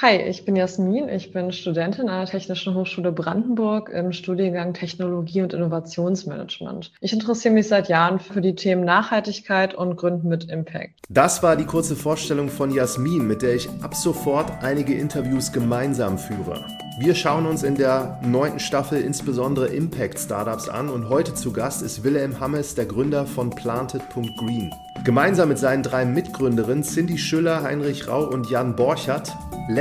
Hi, ich bin Jasmin. Ich bin Studentin an der Technischen Hochschule Brandenburg im Studiengang Technologie und Innovationsmanagement. Ich interessiere mich seit Jahren für die Themen Nachhaltigkeit und Gründen mit Impact. Das war die kurze Vorstellung von Jasmin, mit der ich ab sofort einige Interviews gemeinsam führe. Wir schauen uns in der neunten Staffel insbesondere Impact Startups an und heute zu Gast ist Wilhelm Hammes, der Gründer von Planted.green. Gemeinsam mit seinen drei Mitgründerinnen Cindy Schüller, Heinrich Rau und Jan Borchert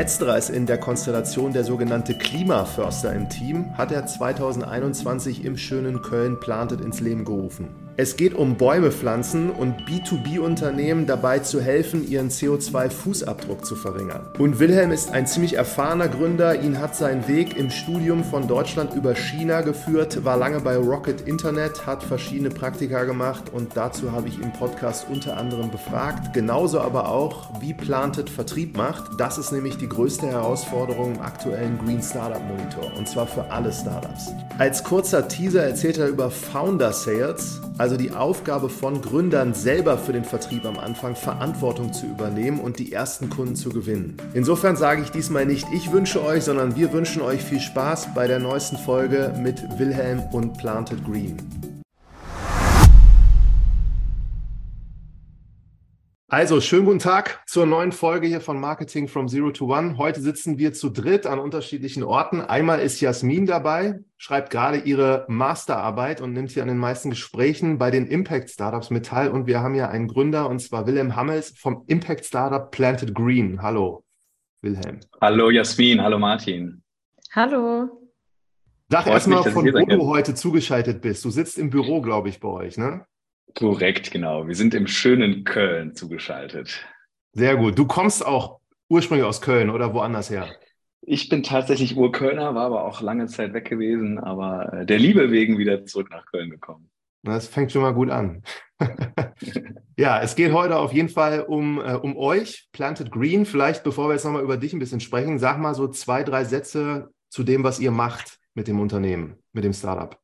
Letzterer ist in der Konstellation der sogenannte Klimaförster im Team, hat er 2021 im schönen Köln Plantet ins Leben gerufen. Es geht um Bäume pflanzen und B2B-Unternehmen dabei zu helfen, ihren CO2-Fußabdruck zu verringern. Und Wilhelm ist ein ziemlich erfahrener Gründer. Ihn hat sein Weg im Studium von Deutschland über China geführt, war lange bei Rocket Internet, hat verschiedene Praktika gemacht und dazu habe ich im Podcast unter anderem befragt. Genauso aber auch, wie Planted Vertrieb macht. Das ist nämlich die größte Herausforderung im aktuellen Green Startup Monitor und zwar für alle Startups. Als kurzer Teaser erzählt er über Founder Sales, also also die Aufgabe von Gründern selber für den Vertrieb am Anfang Verantwortung zu übernehmen und die ersten Kunden zu gewinnen. Insofern sage ich diesmal nicht, ich wünsche euch, sondern wir wünschen euch viel Spaß bei der neuesten Folge mit Wilhelm und Planted Green. Also, schönen guten Tag zur neuen Folge hier von Marketing from Zero to One. Heute sitzen wir zu dritt an unterschiedlichen Orten. Einmal ist Jasmin dabei, schreibt gerade ihre Masterarbeit und nimmt hier an den meisten Gesprächen bei den Impact Startups mit teil. Und wir haben ja einen Gründer, und zwar Wilhelm Hammels vom Impact Startup Planted Green. Hallo, Wilhelm. Hallo, Jasmin. Hallo, Martin. Hallo. Sag erstmal, von wo du heute zugeschaltet bist. Du sitzt im Büro, glaube ich, bei euch, ne? Korrekt, genau. Wir sind im schönen Köln zugeschaltet. Sehr gut. Du kommst auch ursprünglich aus Köln oder woanders her? Ich bin tatsächlich Urkölner, war aber auch lange Zeit weg gewesen, aber äh, der Liebe wegen wieder zurück nach Köln gekommen. Das fängt schon mal gut an. ja, es geht heute auf jeden Fall um, äh, um euch, Planted Green. Vielleicht, bevor wir jetzt nochmal über dich ein bisschen sprechen, sag mal so zwei, drei Sätze zu dem, was ihr macht mit dem Unternehmen, mit dem Startup.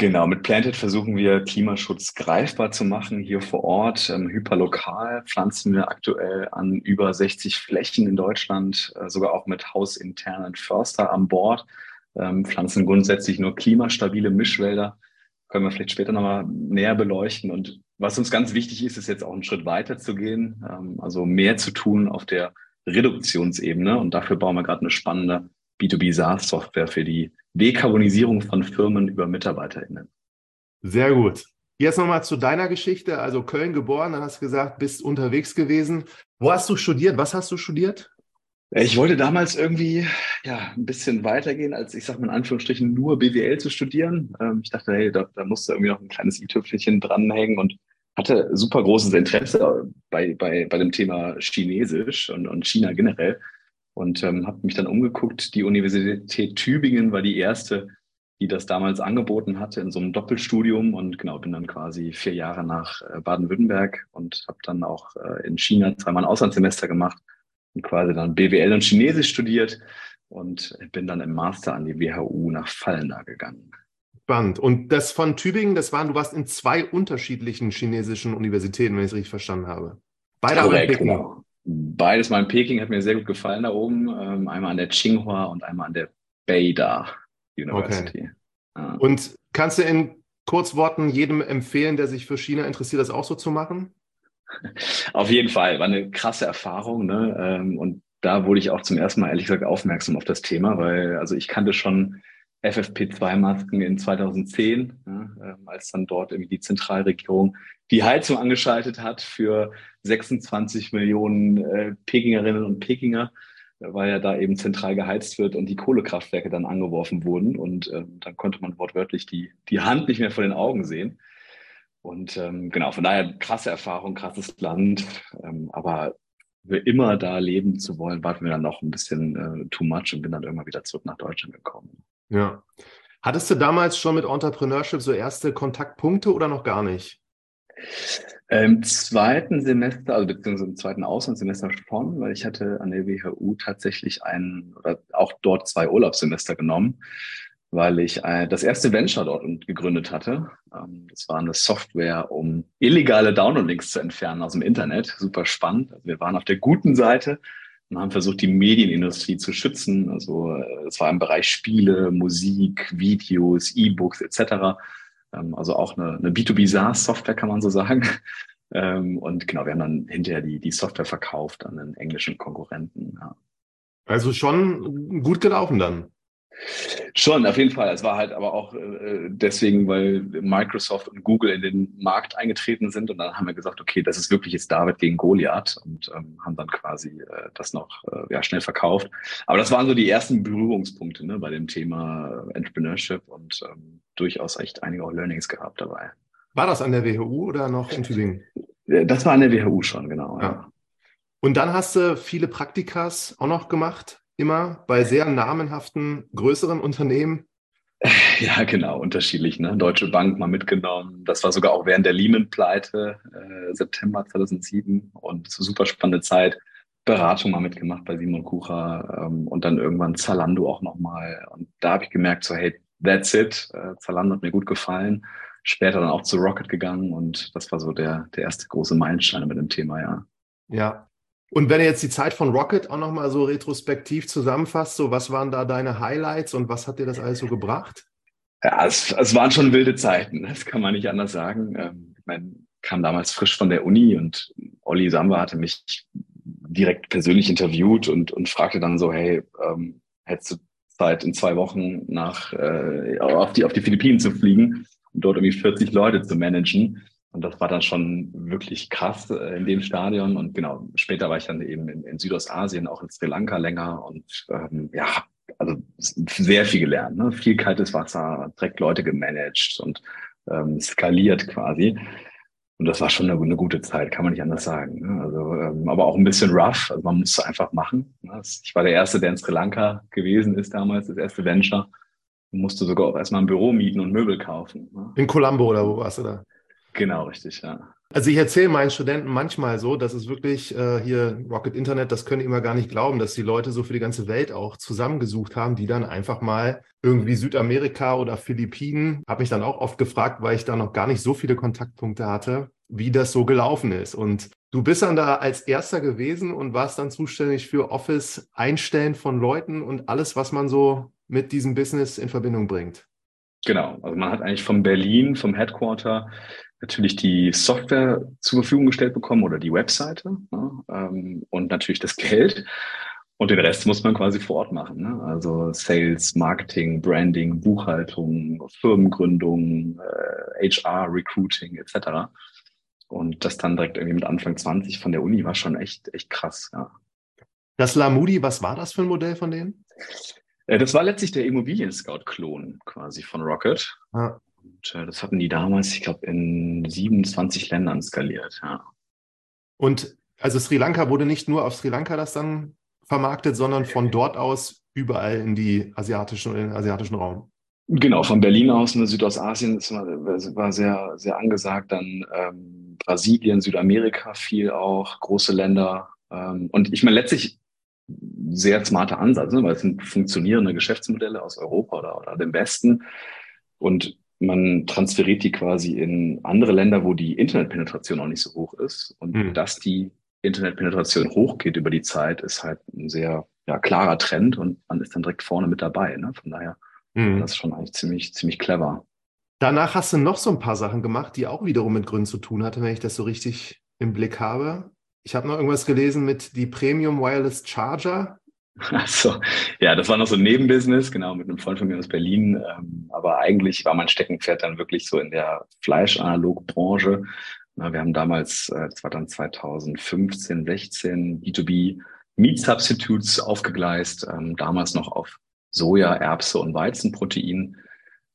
Genau, mit Planted versuchen wir Klimaschutz greifbar zu machen hier vor Ort. Ähm, hyperlokal pflanzen wir aktuell an über 60 Flächen in Deutschland, äh, sogar auch mit hausinternen Förster an Bord. Ähm, pflanzen grundsätzlich nur klimastabile Mischwälder. Können wir vielleicht später nochmal näher beleuchten. Und was uns ganz wichtig ist, ist jetzt auch einen Schritt weiter zu gehen, ähm, also mehr zu tun auf der Reduktionsebene. Und dafür bauen wir gerade eine spannende B2B SaaS-Software für die Dekarbonisierung von Firmen über MitarbeiterInnen. Sehr gut. Jetzt nochmal zu deiner Geschichte. Also Köln geboren, dann hast du gesagt, bist unterwegs gewesen. Wo hast du studiert? Was hast du studiert? Ich wollte damals irgendwie ja, ein bisschen weitergehen, als ich sage mal in Anführungsstrichen nur BWL zu studieren. Ähm, ich dachte, hey, da, da musst du irgendwie noch ein kleines i-Tüpfelchen dranhängen und hatte super großes Interesse bei, bei, bei dem Thema Chinesisch und, und China generell und ähm, habe mich dann umgeguckt. Die Universität Tübingen war die erste, die das damals angeboten hatte in so einem Doppelstudium und genau bin dann quasi vier Jahre nach äh, Baden-Württemberg und habe dann auch äh, in China zweimal ein Auslandssemester gemacht und quasi dann BWL und Chinesisch studiert und bin dann im Master an die WHU nach Fallender gegangen. Spannend. Und das von Tübingen, das waren, du warst in zwei unterschiedlichen chinesischen Universitäten, wenn ich es richtig verstanden habe. Beide Korrekt, genau. Beides mal in Peking hat mir sehr gut gefallen da oben. Ähm, einmal an der Tsinghua und einmal an der Beida University. Okay. Und kannst du in Kurzworten jedem empfehlen, der sich für China interessiert, das auch so zu machen? Auf jeden Fall, war eine krasse Erfahrung. Ne? Ähm, und da wurde ich auch zum ersten Mal ehrlich gesagt aufmerksam auf das Thema, weil also ich kannte schon FFP2-Masken in 2010, ja, ähm, als dann dort irgendwie die Zentralregierung die Heizung angeschaltet hat für 26 Millionen äh, Pekingerinnen und Pekinger, weil ja da eben zentral geheizt wird und die Kohlekraftwerke dann angeworfen wurden. Und ähm, dann konnte man wortwörtlich die, die Hand nicht mehr vor den Augen sehen. Und ähm, genau, von daher krasse Erfahrung, krasses Land. Ähm, aber für immer da leben zu wollen, war mir dann noch ein bisschen äh, too much und bin dann irgendwann wieder zurück nach Deutschland gekommen. Ja. Hattest du damals schon mit Entrepreneurship so erste Kontaktpunkte oder noch gar nicht? Im zweiten Semester, also beziehungsweise im zweiten Auslandssemester schon, weil ich hatte an der WHU tatsächlich einen oder auch dort zwei Urlaubssemester genommen, weil ich äh, das erste Venture dort gegründet hatte. Ähm, das war eine Software, um illegale Download-Links zu entfernen aus dem Internet. Super spannend. Also wir waren auf der guten Seite und haben versucht, die Medienindustrie zu schützen. Also es war im Bereich Spiele, Musik, Videos, E-Books etc. Ähm, also auch eine, eine B2B-SaaS-Software kann man so sagen. Ähm, und genau, wir haben dann hinterher die, die Software verkauft an einen englischen Konkurrenten. Ja. Also schon gut gelaufen dann. Schon, auf jeden Fall. Es war halt aber auch äh, deswegen, weil Microsoft und Google in den Markt eingetreten sind und dann haben wir gesagt, okay, das ist wirklich jetzt David gegen Goliath und ähm, haben dann quasi äh, das noch äh, ja, schnell verkauft. Aber das waren so die ersten Berührungspunkte ne, bei dem Thema Entrepreneurship und ähm, durchaus echt einige auch Learnings gehabt dabei. War das an der WHU oder noch in Tübingen? Äh, das war an der WHU schon, genau. Ja. ja. Und dann hast du viele Praktikas auch noch gemacht immer bei sehr namenhaften, größeren Unternehmen? Ja, genau, unterschiedlich. Ne? Deutsche Bank mal mitgenommen. Das war sogar auch während der Lehman-Pleite, äh, September 2007. Und super spannende Zeit. Beratung mal mitgemacht bei Simon Kucher ähm, und dann irgendwann Zalando auch nochmal. Und da habe ich gemerkt, so hey, that's it. Äh, Zalando hat mir gut gefallen. Später dann auch zu Rocket gegangen und das war so der, der erste große Meilenstein mit dem Thema, ja. Ja, und wenn ihr jetzt die Zeit von Rocket auch nochmal so retrospektiv zusammenfasst, so was waren da deine Highlights und was hat dir das alles so gebracht? Ja, es, es waren schon wilde Zeiten, das kann man nicht anders sagen. Ähm, ich meine, kam damals frisch von der Uni und Olli Samba hatte mich direkt persönlich interviewt und, und fragte dann so, hey, ähm, hättest du Zeit in zwei Wochen nach äh, auf, die, auf die Philippinen zu fliegen und dort irgendwie 40 Leute zu managen? Und das war dann schon wirklich krass äh, in dem Stadion. Und genau, später war ich dann eben in, in Südostasien, auch in Sri Lanka länger und ähm, ja, also sehr viel gelernt. Ne? Viel kaltes Wasser, direkt Leute gemanagt und ähm, skaliert quasi. Und das war schon eine, eine, gute Zeit, kann man nicht anders sagen. Ne? Also, ähm, aber auch ein bisschen rough. Also man musste einfach machen. Ne? Ich war der Erste, der in Sri Lanka gewesen ist damals, das erste Venture. Musste sogar auch erstmal ein Büro mieten und Möbel kaufen. Ne? In Colombo oder wo warst du da? Genau, richtig, ja. Also ich erzähle meinen Studenten manchmal so, dass es wirklich äh, hier Rocket Internet, das können die immer gar nicht glauben, dass die Leute so für die ganze Welt auch zusammengesucht haben, die dann einfach mal irgendwie Südamerika oder Philippinen, habe mich dann auch oft gefragt, weil ich da noch gar nicht so viele Kontaktpunkte hatte, wie das so gelaufen ist. Und du bist dann da als erster gewesen und warst dann zuständig für Office einstellen von Leuten und alles, was man so mit diesem Business in Verbindung bringt. Genau, also man hat eigentlich von Berlin, vom Headquarter, natürlich die Software zur Verfügung gestellt bekommen oder die Webseite ne? ähm, und natürlich das Geld. Und den Rest muss man quasi vor Ort machen. Ne? Also Sales, Marketing, Branding, Buchhaltung, Firmengründung, äh, HR, Recruiting etc. Und das dann direkt irgendwie mit Anfang 20 von der Uni war schon echt, echt krass. Ja. Das Lamudi, was war das für ein Modell von denen? Äh, das war letztlich der Immobilien-Scout-Klon quasi von Rocket. Ah. Und äh, das hatten die damals, ich glaube, in 27 Ländern skaliert, ja. Und also Sri Lanka wurde nicht nur auf Sri Lanka das dann vermarktet, sondern von dort aus überall in die asiatischen, in den asiatischen Raum. Genau, von Berlin aus, in Südostasien das war, war sehr, sehr angesagt. Dann ähm, Brasilien, Südamerika viel auch, große Länder. Ähm, und ich meine, letztlich sehr smarter Ansatz, ne? weil es sind funktionierende Geschäftsmodelle aus Europa oder, oder dem Westen. Und man transferiert die quasi in andere Länder, wo die Internetpenetration auch nicht so hoch ist. Und mhm. dass die Internetpenetration hochgeht über die Zeit, ist halt ein sehr ja, klarer Trend und man ist dann direkt vorne mit dabei. Ne? Von daher, mhm. das ist schon eigentlich ziemlich, ziemlich clever. Danach hast du noch so ein paar Sachen gemacht, die auch wiederum mit Gründen zu tun hatten, wenn ich das so richtig im Blick habe. Ich habe noch irgendwas gelesen mit die Premium Wireless Charger. Also, ja, das war noch so ein Nebenbusiness, genau, mit einem Freund von mir aus Berlin. Ähm, aber eigentlich war mein Steckenpferd dann wirklich so in der Fleischanalogbranche. Wir haben damals, äh, das war dann 2015, 16, B2B Meat Substitutes aufgegleist, ähm, damals noch auf Soja, Erbse und Weizenprotein.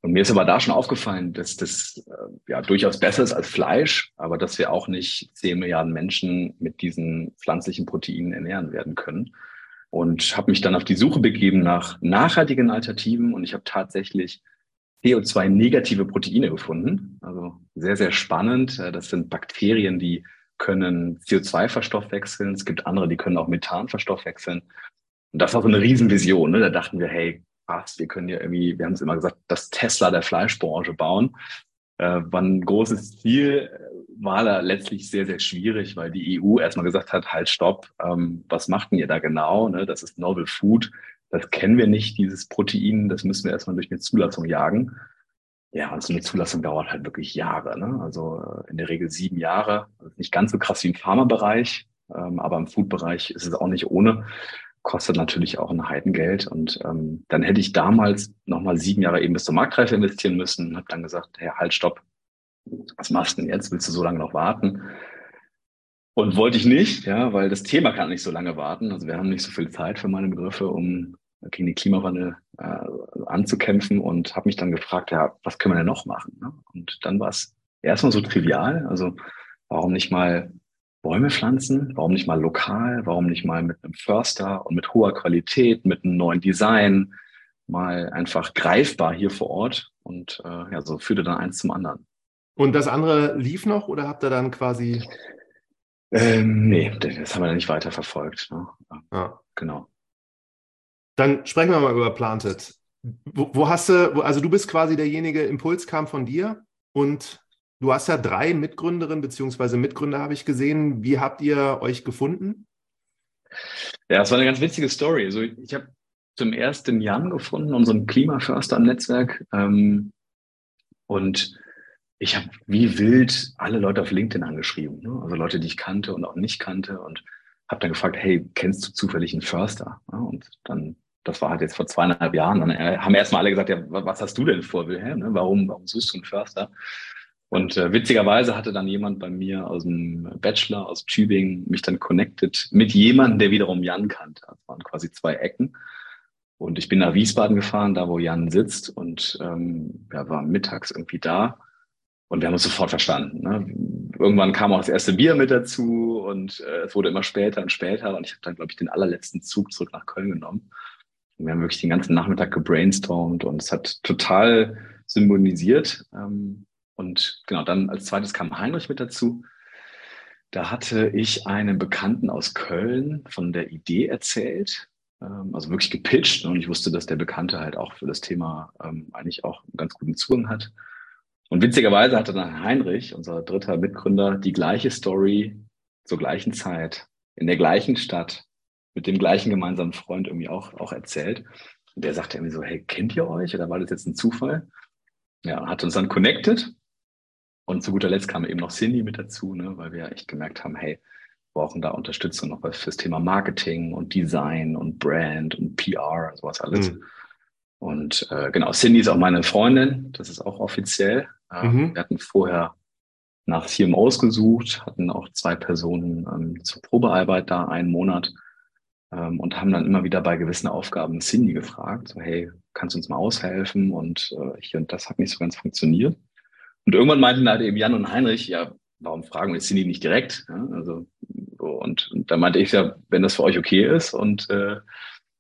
Und mir ist aber da schon aufgefallen, dass das äh, ja durchaus besser ist als Fleisch, aber dass wir auch nicht 10 Milliarden Menschen mit diesen pflanzlichen Proteinen ernähren werden können und habe mich dann auf die Suche begeben nach nachhaltigen Alternativen und ich habe tatsächlich CO2-negative Proteine gefunden. Also sehr, sehr spannend. Äh, das sind Bakterien, die können CO2 verstoffwechseln. Es gibt andere, die können auch Methan verstoffwechseln. Und das war so eine Riesenvision. Ne? Da dachten wir, hey, passt, wir können ja irgendwie, wir haben es immer gesagt, das Tesla der Fleischbranche bauen. äh, war ein großes Ziel, war da letztlich sehr, sehr schwierig, weil die EU erstmal gesagt hat, halt, stopp, ähm, was macht denn ihr da genau? Ne? Das ist Novel Food, das kennen wir nicht, dieses Protein, das müssen wir erstmal durch eine Zulassung jagen. Ja, und so eine Zulassung dauert halt wirklich Jahre. Ne? Also äh, in der Regel sieben Jahre. Also nicht ganz so krass wie im Pharmabereich, ähm, aber im Food-Bereich ist es auch nicht ohne. Kostet natürlich auch ein Heidengeld. Und ähm, dann hätte ich damals nochmal sieben Jahre eben bis zur Marktreife investieren müssen und habe dann gesagt, hey, halt, stopp. Was machst du denn jetzt? Willst du so lange noch warten? Und wollte ich nicht, ja, weil das Thema kann nicht so lange warten. Also wir haben nicht so viel Zeit für meine Begriffe, um gegen den Klimawandel äh, anzukämpfen und habe mich dann gefragt, ja, was können wir denn noch machen? Ne? Und dann war es erstmal so trivial, also warum nicht mal Bäume pflanzen, warum nicht mal lokal, warum nicht mal mit einem Förster und mit hoher Qualität, mit einem neuen Design, mal einfach greifbar hier vor Ort und äh, ja, so führte dann eins zum anderen. Und das andere lief noch oder habt ihr dann quasi? Ähm, nee, das haben wir dann nicht weiter verfolgt. Ne? Ja. Genau. Dann sprechen wir mal über Planted. Wo, wo hast du, wo, also du bist quasi derjenige, Impuls kam von dir und du hast ja drei Mitgründerinnen bzw. Mitgründer, habe ich gesehen. Wie habt ihr euch gefunden? Ja, es war eine ganz witzige Story. Also ich habe zum ersten Jan gefunden, unseren Klimaförster am Netzwerk. Ähm, und ich habe wie wild alle Leute auf LinkedIn angeschrieben. Ne? Also Leute, die ich kannte und auch nicht kannte. Und habe dann gefragt, hey, kennst du zufällig einen Förster? Ja, und dann das war halt jetzt vor zweieinhalb Jahren. Dann äh, haben erstmal alle gesagt, ja, was hast du denn vor, Wilhelm? Ne? Warum, warum suchst du einen Förster? Und äh, witzigerweise hatte dann jemand bei mir aus dem Bachelor aus Tübingen mich dann connected mit jemandem, der wiederum Jan kannte. Das waren quasi zwei Ecken. Und ich bin nach Wiesbaden gefahren, da wo Jan sitzt und ähm, ja, war mittags irgendwie da. Und wir haben uns sofort verstanden. Ne? Irgendwann kam auch das erste Bier mit dazu und äh, es wurde immer später und später. Und ich habe dann, glaube ich, den allerletzten Zug zurück nach Köln genommen. Wir haben wirklich den ganzen Nachmittag gebrainstormt und es hat total symbolisiert. Ähm, und genau, dann als zweites kam Heinrich mit dazu. Da hatte ich einen Bekannten aus Köln von der Idee erzählt, ähm, also wirklich gepitcht. Und ich wusste, dass der Bekannte halt auch für das Thema ähm, eigentlich auch einen ganz guten Zugang hat. Und witzigerweise hatte dann Heinrich, unser dritter Mitgründer, die gleiche Story zur gleichen Zeit, in der gleichen Stadt, mit dem gleichen gemeinsamen Freund irgendwie auch, auch erzählt. Und der sagte irgendwie so, hey, kennt ihr euch? Oder war das jetzt ein Zufall? Ja, hat uns dann connected. Und zu guter Letzt kam eben noch Cindy mit dazu, ne, weil wir echt gemerkt haben, hey, wir brauchen da Unterstützung noch fürs Thema Marketing und Design und Brand und PR und sowas alles. Mhm. Und äh, genau, Cindy ist auch meine Freundin, das ist auch offiziell. Äh, mhm. Wir hatten vorher nach CMOs gesucht, hatten auch zwei Personen ähm, zur Probearbeit da, einen Monat ähm, und haben dann immer wieder bei gewissen Aufgaben Cindy gefragt, so, hey, kannst du uns mal aushelfen? Und äh, hier und das hat nicht so ganz funktioniert. Und irgendwann meinten halt eben Jan und Heinrich, ja, warum fragen wir Cindy nicht direkt? Ja, also, so, und, und da meinte ich ja, wenn das für euch okay ist und äh,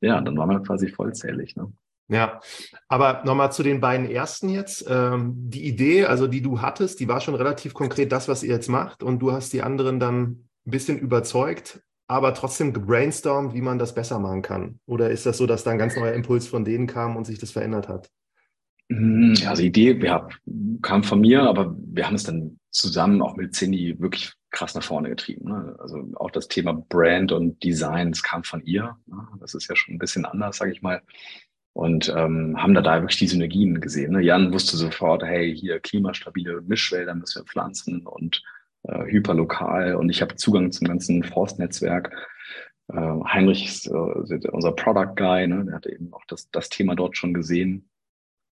ja, dann waren wir quasi vollzählig. Ne? Ja, aber nochmal zu den beiden ersten jetzt. Ähm, die Idee, also die du hattest, die war schon relativ konkret das, was ihr jetzt macht und du hast die anderen dann ein bisschen überzeugt aber trotzdem gebrainstormt, wie man das besser machen kann? Oder ist das so, dass da ein ganz neuer Impuls von denen kam und sich das verändert hat? Hm, ja, also die Idee wir, kam von mir, aber wir haben es dann zusammen auch mit Cindy wirklich krass nach vorne getrieben. Ne? Also auch das Thema Brand und Design, das kam von ihr. Ne? Das ist ja schon ein bisschen anders, sage ich mal. Und ähm, haben da da wirklich die Synergien gesehen. Ne? Jan wusste sofort, hey, hier klimastabile Mischwälder müssen wir pflanzen und äh, hyperlokal und ich habe Zugang zum ganzen Forstnetzwerk. Äh, Heinrich ist äh, unser Product Guy, ne? der hat eben auch das, das Thema dort schon gesehen.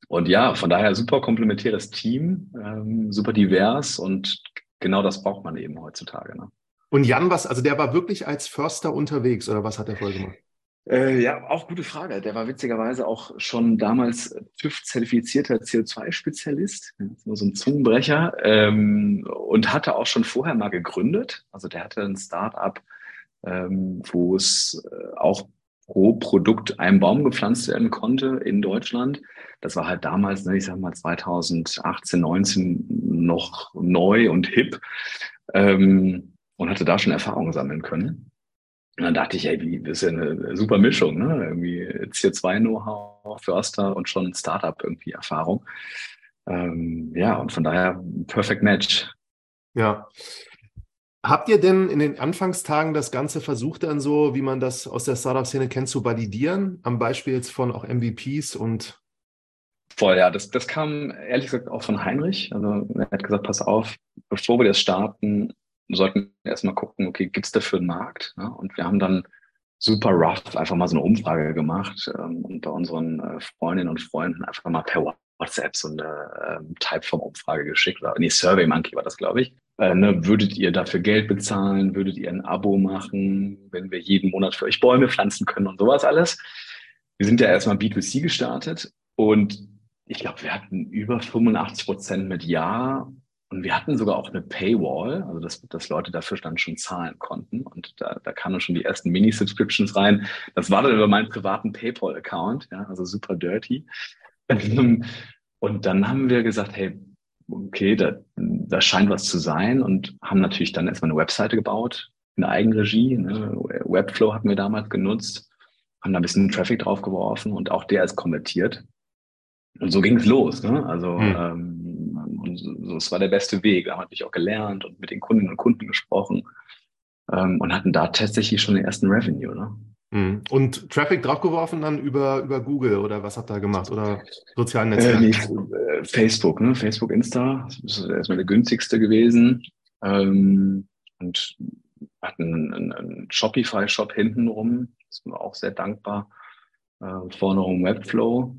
Und ja, von daher super komplementäres Team, ähm, super divers und genau das braucht man eben heutzutage. Ne? Und Jan, was, also der war wirklich als Förster unterwegs oder was hat er vorher gemacht? Äh, ja, auch gute Frage. Der war witzigerweise auch schon damals TÜV-zertifizierter CO2-Spezialist, nur so ein Zungenbrecher, ähm, und hatte auch schon vorher mal gegründet. Also der hatte ein Start-up, ähm, wo es äh, auch pro Produkt ein Baum gepflanzt werden konnte in Deutschland. Das war halt damals, ne, ich sag mal 2018, 19 noch neu und hip ähm, und hatte da schon Erfahrungen sammeln können. Und dann dachte ich, ey, wie, das ist ja eine super Mischung, ne? Irgendwie CO2-Know-how, Förster und schon Startup irgendwie Erfahrung. Ähm, ja, und von daher perfect match. Ja. Habt ihr denn in den Anfangstagen das Ganze versucht, dann so, wie man das aus der Startup-Szene kennt, zu validieren? Am Beispiel jetzt von auch MVPs und. Voll, ja. Das, das kam ehrlich gesagt auch von Heinrich. Also er hat gesagt, pass auf, bevor wir das starten, sollten erstmal gucken, okay, gibt es dafür einen Markt? Ja? Und wir haben dann super rough einfach mal so eine Umfrage gemacht ähm, und bei unseren äh, Freundinnen und Freunden einfach mal per WhatsApp so eine ähm, Typeform-Umfrage geschickt. Oder, nee, Survey Monkey war das, glaube ich. Äh, ne, würdet ihr dafür Geld bezahlen? Würdet ihr ein Abo machen, wenn wir jeden Monat für euch Bäume pflanzen können und sowas alles? Wir sind ja erstmal B2C gestartet und ich glaube, wir hatten über 85 Prozent mit Ja und wir hatten sogar auch eine Paywall, also dass, dass Leute dafür dann schon zahlen konnten. Und da, da kamen schon die ersten Mini-Subscriptions rein. Das war dann über meinen privaten PayPal-Account, ja, also super dirty. Und dann haben wir gesagt, hey, okay, da, da scheint was zu sein und haben natürlich dann erstmal eine Webseite gebaut in der Eigenregie. Ne? Webflow hatten wir damals genutzt, haben da ein bisschen Traffic draufgeworfen und auch der ist konvertiert. Und so ging es los. Ne? Also hm. ähm, und so, es war der beste Weg. Da haben natürlich auch gelernt und mit den Kundinnen und Kunden gesprochen ähm, und hatten da tatsächlich schon den ersten Revenue. Ne? Mhm. Und Traffic draufgeworfen dann über, über Google oder was habt ihr gemacht? Oder sozialen äh, Netzwerke? Äh, Facebook, ne? Facebook, Insta. Das ist erstmal der günstigste gewesen. Ähm, und hatten einen, einen Shopify-Shop hintenrum. Das sind wir auch sehr dankbar. Äh, vorne rum Webflow.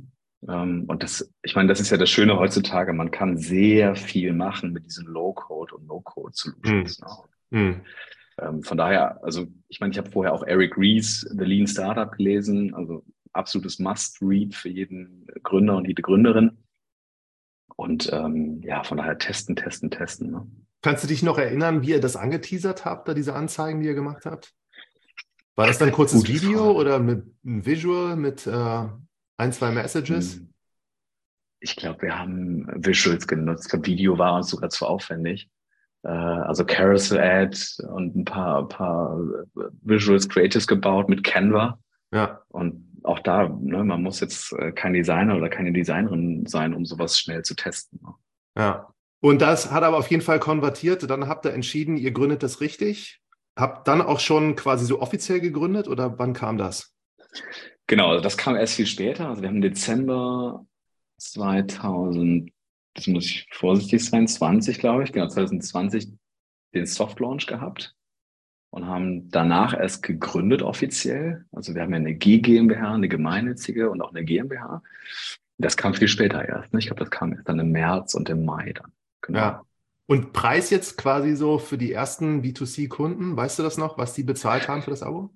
Ähm, und das, ich meine, das ist ja das Schöne heutzutage. Man kann sehr viel machen mit diesen Low-Code und No-Code-Solutions. Mhm. Ne? Mhm. Ähm, von daher, also ich meine, ich habe vorher auch Eric Rees, The Lean Startup gelesen, also absolutes Must-Read für jeden Gründer und jede Gründerin. Und ähm, ja, von daher testen, testen, testen. Ne? Kannst du dich noch erinnern, wie ihr das angeteasert habt, da diese Anzeigen, die ihr gemacht habt? War das dann ein kurzes Video Frage. oder mit einem Visual mit äh, ein, zwei Messages? Hm. Ich glaube, wir haben Visuals genutzt. Ich glaube, Video war uns sogar zu aufwendig. Äh, also Carousel Ad und ein paar, paar Visuals Creatives gebaut mit Canva. Ja. Und auch da, ne, man muss jetzt äh, kein Designer oder keine Designerin sein, um sowas schnell zu testen. Ne? Ja. Und das hat aber auf jeden Fall konvertiert. Dann habt ihr entschieden, ihr gründet das richtig. Habt dann auch schon quasi so offiziell gegründet oder wann kam das? Genau, also das kam erst viel später. Also wir haben Dezember 2000 das muss ich vorsichtig sein, 20, glaube ich, genau, 2020 den Soft Launch gehabt und haben danach erst gegründet offiziell. Also wir haben ja eine G GmbH, eine gemeinnützige und auch eine GmbH. Das kam viel später erst. Ne? Ich glaube, das kam erst dann im März und im Mai dann. Genau. Ja. Und Preis jetzt quasi so für die ersten B2C-Kunden, weißt du das noch, was die bezahlt haben für das Abo?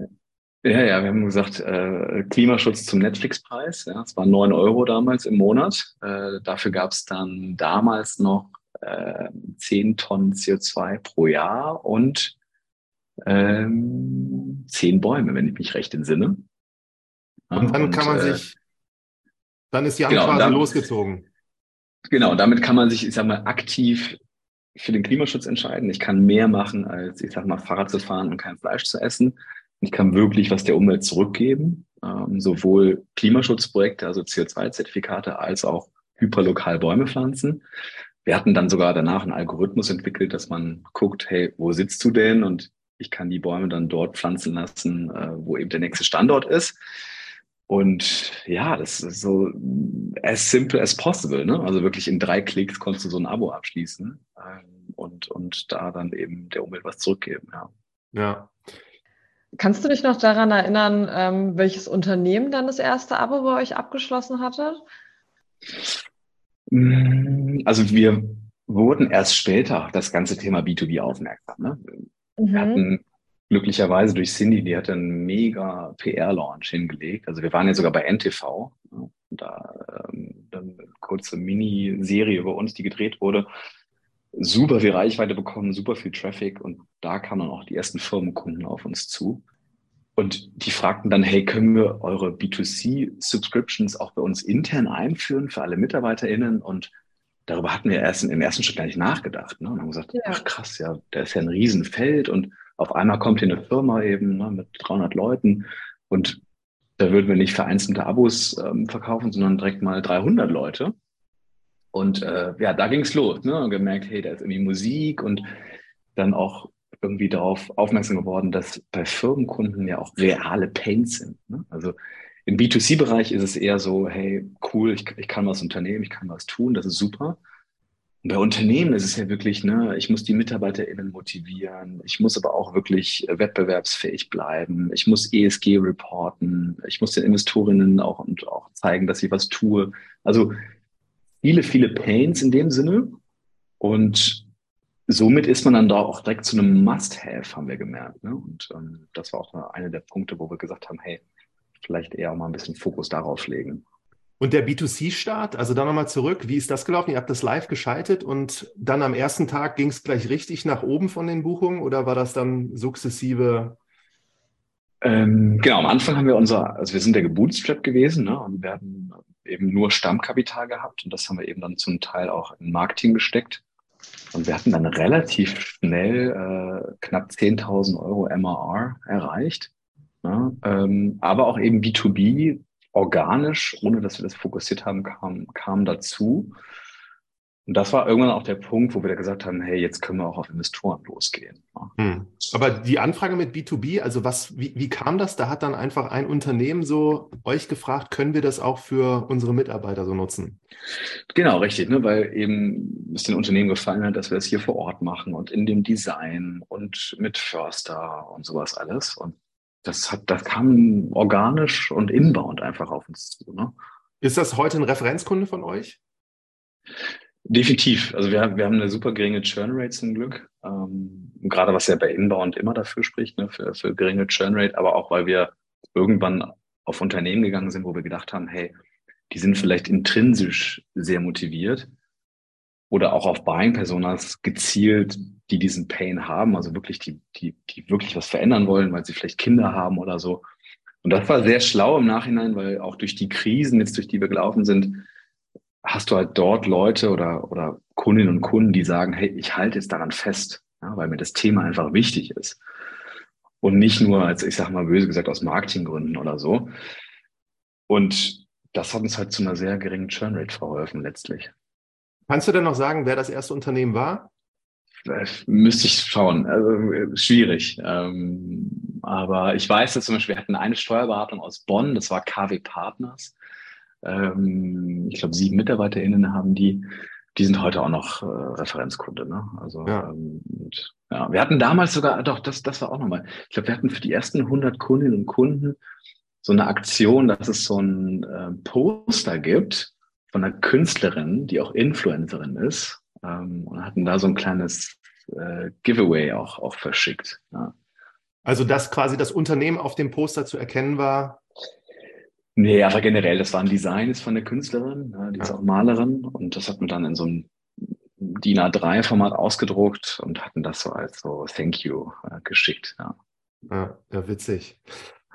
Ja, ja, wir haben gesagt, äh, Klimaschutz zum Netflix-Preis. Ja, es waren neun Euro damals im Monat. Äh, dafür gab es dann damals noch äh, 10 Tonnen CO2 pro Jahr und ähm, 10 Bäume, wenn ich mich recht entsinne. Ja, und dann und, kann man äh, sich, dann ist Jan genau, quasi dann, losgezogen. Genau, damit kann man sich, ich sag mal, aktiv für den Klimaschutz entscheiden. Ich kann mehr machen, als, ich sag mal, Fahrrad zu fahren und kein Fleisch zu essen. Ich kann wirklich was der Umwelt zurückgeben, ähm, sowohl Klimaschutzprojekte, also CO2-Zertifikate, als auch hyperlokal Bäume pflanzen. Wir hatten dann sogar danach einen Algorithmus entwickelt, dass man guckt, hey, wo sitzt du denn? Und ich kann die Bäume dann dort pflanzen lassen, äh, wo eben der nächste Standort ist. Und ja, das ist so as simple as possible. Ne? Also wirklich in drei Klicks konntest du so ein Abo abschließen ähm, und, und da dann eben der Umwelt was zurückgeben. Ja. Ja, Kannst du dich noch daran erinnern, ähm, welches Unternehmen dann das erste Abo bei euch abgeschlossen hatte? Mm, also wir wurden erst später auf das ganze Thema B2B aufmerksam. Ne? Mhm. Wir hatten glücklicherweise durch Cindy, die hatte einen mega PR-Launch hingelegt. Also wir waren ja sogar bei NTV. Ne? Da ähm, dann eine kurze Miniserie über uns, die gedreht wurde super viel Reichweite bekommen, super viel Traffic und da kamen auch die ersten Firmenkunden auf uns zu. Und die fragten dann, hey, können wir eure B2C-Subscriptions auch bei uns intern einführen für alle MitarbeiterInnen? Und darüber hatten wir erst im ersten Schritt gar nicht nachgedacht. Ne? Und haben gesagt, ja. ach krass, ja, da ist ja ein Riesenfeld und auf einmal kommt hier eine Firma eben ne, mit 300 Leuten und da würden wir nicht vereinzelte Abos ähm, verkaufen, sondern direkt mal 300 Leute. Und äh, ja, da ging es los. Ne? Und gemerkt, hey, da ist irgendwie Musik und dann auch irgendwie darauf aufmerksam geworden, dass bei Firmenkunden ja auch reale Pains sind. Ne? Also im B2C-Bereich ist es eher so, hey, cool, ich, ich kann was unternehmen, ich kann was tun, das ist super. Und bei Unternehmen ist es ja wirklich, ne, ich muss die MitarbeiterInnen motivieren, ich muss aber auch wirklich wettbewerbsfähig bleiben, ich muss ESG reporten, ich muss den Investorinnen auch und auch zeigen, dass ich was tue. Also viele, viele Pains in dem Sinne. Und somit ist man dann da auch direkt zu einem Must-Have, haben wir gemerkt. Ne? Und ähm, das war auch einer der Punkte, wo wir gesagt haben, hey, vielleicht eher auch mal ein bisschen Fokus darauf legen. Und der B2C-Start, also da nochmal zurück, wie ist das gelaufen? Ihr habt das live geschaltet und dann am ersten Tag ging es gleich richtig nach oben von den Buchungen oder war das dann sukzessive? Ähm, genau, am Anfang haben wir unser, also wir sind der gebootstrapped gewesen ne, und wir hatten eben nur Stammkapital gehabt und das haben wir eben dann zum Teil auch in Marketing gesteckt. Und wir hatten dann relativ schnell äh, knapp 10.000 Euro MRR erreicht. Ja, ähm, aber auch eben B2B organisch, ohne dass wir das fokussiert haben, kam, kam dazu. Und das war irgendwann auch der Punkt, wo wir da gesagt haben, hey, jetzt können wir auch auf Investoren losgehen. Hm. Aber die Anfrage mit B2B, also was, wie, wie kam das? Da hat dann einfach ein Unternehmen so euch gefragt, können wir das auch für unsere Mitarbeiter so nutzen? Genau, richtig, ne? weil eben es den Unternehmen gefallen hat, dass wir das hier vor Ort machen und in dem Design und mit Förster und sowas alles. Und das hat, das kam organisch und inbound einfach auf uns zu. Ne? Ist das heute ein Referenzkunde von euch? Definitiv. Also wir, wir haben eine super geringe Churn Rate zum Glück. Ähm, gerade was ja bei Inbound immer dafür spricht, ne, für, für geringe Churn Rate, aber auch weil wir irgendwann auf Unternehmen gegangen sind, wo wir gedacht haben, hey, die sind vielleicht intrinsisch sehr motiviert oder auch auf Buying-Personas gezielt, die diesen Pain haben, also wirklich, die, die, die wirklich was verändern wollen, weil sie vielleicht Kinder haben oder so. Und das war sehr schlau im Nachhinein, weil auch durch die Krisen, jetzt durch die wir gelaufen sind, hast du halt dort Leute oder, oder Kundinnen und Kunden, die sagen, hey, ich halte jetzt daran fest, ja, weil mir das Thema einfach wichtig ist. Und nicht nur als, ich sag mal böse gesagt, aus Marketinggründen oder so. Und das hat uns halt zu einer sehr geringen Churnrate verholfen letztlich. Kannst du denn noch sagen, wer das erste Unternehmen war? Das müsste ich schauen. Also, schwierig. Ähm, aber ich weiß, dass zum Beispiel wir hatten eine Steuerberatung aus Bonn, das war KW Partners. Ähm, ich glaube, sieben MitarbeiterInnen haben die. Die sind heute auch noch äh, Referenzkunde. Ne? Also ja. Ähm, und, ja, wir hatten damals sogar, doch, das, das war auch nochmal. Ich glaube, wir hatten für die ersten 100 Kundinnen und Kunden so eine Aktion, dass es so ein äh, Poster gibt von einer Künstlerin, die auch Influencerin ist, ähm, und hatten da so ein kleines äh, Giveaway auch, auch verschickt. Ja. Also, dass quasi das Unternehmen auf dem Poster zu erkennen war, Nee, aber generell, das war ein Design ist von der Künstlerin, ja, die ist auch Malerin und das hat man dann in so einem DIN A3-Format ausgedruckt und hatten das so als so Thank you äh, geschickt. Ja. ja. Ja, witzig.